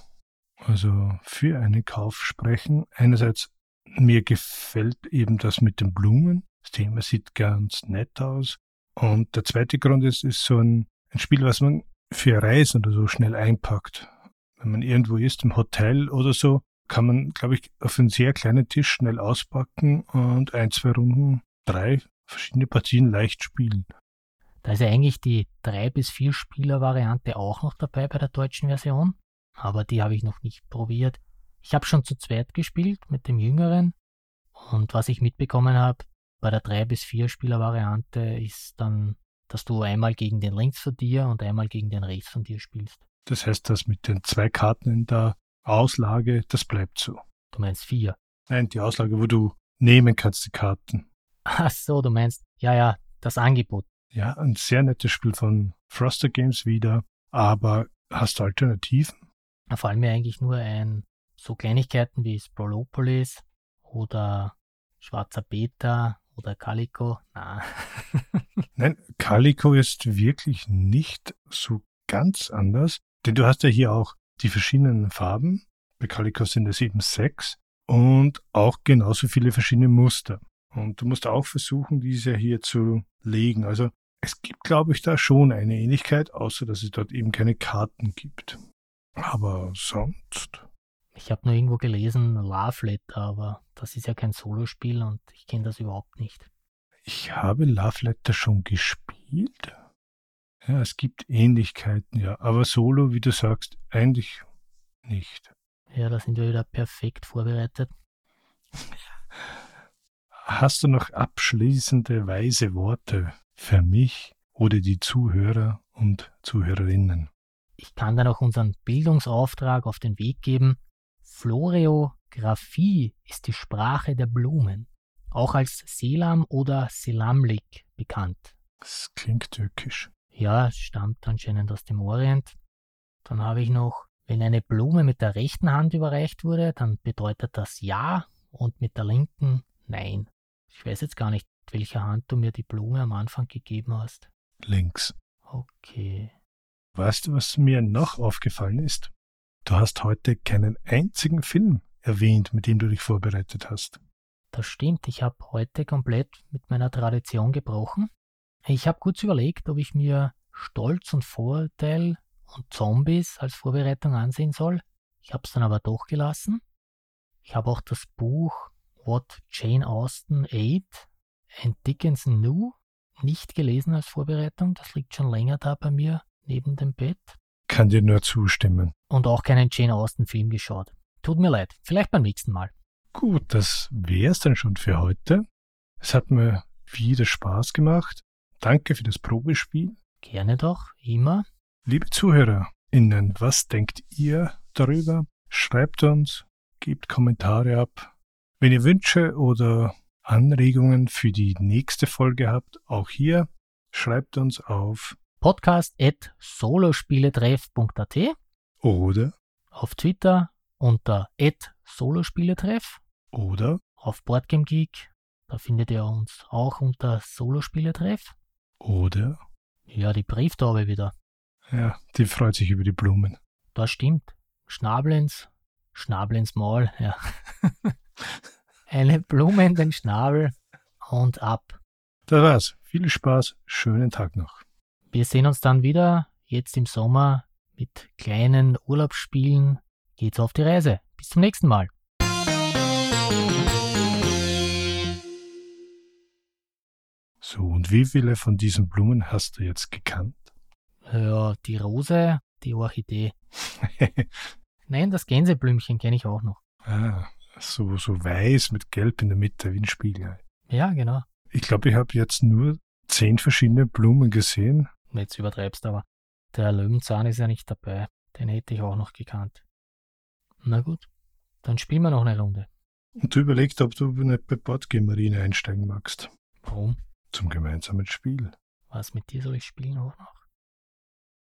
also für einen Kauf sprechen. Einerseits, mir gefällt eben das mit den Blumen. Das Thema sieht ganz nett aus. Und der zweite Grund ist, ist so ein, ein Spiel, was man für Reisen oder so schnell einpackt. Wenn man irgendwo ist, im Hotel oder so, kann man, glaube ich, auf einen sehr kleinen Tisch schnell auspacken und ein, zwei Runden, drei verschiedene Partien leicht spielen. Da ist ja eigentlich die 3 bis 4 Spieler Variante auch noch dabei bei der deutschen Version, aber die habe ich noch nicht probiert. Ich habe schon zu zweit gespielt mit dem Jüngeren und was ich mitbekommen habe, bei der 3 bis 4 Spieler Variante ist dann, dass du einmal gegen den links von dir und einmal gegen den rechts von dir spielst. Das heißt, das mit den zwei Karten in der Auslage, das bleibt so. Du meinst vier? Nein, die Auslage, wo du nehmen kannst, die Karten. Ach so, du meinst, ja, ja, das Angebot. Ja, ein sehr nettes Spiel von Froster Games wieder, aber hast du Alternativen? Da fallen mir eigentlich nur ein, so Kleinigkeiten wie Sprolopolis oder Schwarzer Beta oder Calico. Na. Nein, Calico ist wirklich nicht so ganz anders, denn du hast ja hier auch die verschiedenen Farben. Bei Calico sind es eben sechs und auch genauso viele verschiedene Muster. Und du musst auch versuchen, diese hier zu legen. Also es gibt, glaube ich, da schon eine Ähnlichkeit, außer dass es dort eben keine Karten gibt. Aber sonst. Ich habe nur irgendwo gelesen, Love Letter, aber das ist ja kein Solospiel und ich kenne das überhaupt nicht. Ich habe Love Letter schon gespielt. Ja, es gibt Ähnlichkeiten, ja. Aber Solo, wie du sagst, eigentlich nicht. Ja, da sind wir wieder perfekt vorbereitet. Hast du noch abschließende weise Worte für mich oder die Zuhörer und Zuhörerinnen? Ich kann dann auch unseren Bildungsauftrag auf den Weg geben. Floreographie ist die Sprache der Blumen, auch als Selam oder Selamlik bekannt. Das klingt türkisch. Ja, es stammt anscheinend aus dem Orient. Dann habe ich noch, wenn eine Blume mit der rechten Hand überreicht wurde, dann bedeutet das Ja und mit der linken Nein. Ich weiß jetzt gar nicht, mit welcher Hand du mir die Blume am Anfang gegeben hast. Links. Okay. Weißt du, was mir noch aufgefallen ist? Du hast heute keinen einzigen Film erwähnt, mit dem du dich vorbereitet hast. Das stimmt, ich habe heute komplett mit meiner Tradition gebrochen. Ich habe kurz überlegt, ob ich mir Stolz und Vorurteil und Zombies als Vorbereitung ansehen soll. Ich habe es dann aber doch gelassen. Ich habe auch das Buch What Jane Austen Ate and Dickinson Knew nicht gelesen als Vorbereitung. Das liegt schon länger da bei mir neben dem Bett. Kann dir nur zustimmen. Und auch keinen Jane Austen Film geschaut. Tut mir leid. Vielleicht beim nächsten Mal. Gut, das wär's dann schon für heute. Es hat mir wieder Spaß gemacht. Danke für das Probespiel. Gerne doch, immer. Liebe ZuhörerInnen, was denkt ihr darüber? Schreibt uns, gebt Kommentare ab, wenn ihr Wünsche oder Anregungen für die nächste Folge habt, auch hier, schreibt uns auf podcast.solospieletreff.at oder auf Twitter unter solospieletreff oder auf BoardgameGeek, da findet ihr uns auch unter Solospieletreff oder ja, die Brieftaube wieder. Ja, die freut sich über die Blumen. Das stimmt. Schnabel ins Maul, ja. Eine Blume in den Schnabel und ab. Das war's. Viel Spaß, schönen Tag noch. Wir sehen uns dann wieder, jetzt im Sommer, mit kleinen Urlaubsspielen. Geht's auf die Reise. Bis zum nächsten Mal. So, und wie viele von diesen Blumen hast du jetzt gekannt? Ja, die Rose, die Orchidee. Nein, das Gänseblümchen kenne ich auch noch. Ah, so, so weiß mit Gelb in der Mitte, wie ein Spiegel. Ja, genau. Ich glaube, ich habe jetzt nur zehn verschiedene Blumen gesehen. Jetzt übertreibst aber. Der Löwenzahn ist ja nicht dabei. Den hätte ich auch noch gekannt. Na gut, dann spielen wir noch eine Runde. Und du überlegst, ob du nicht bei Boardgame Marine einsteigen magst. Warum? Zum gemeinsamen Spiel. Was mit dir soll ich spielen auch noch?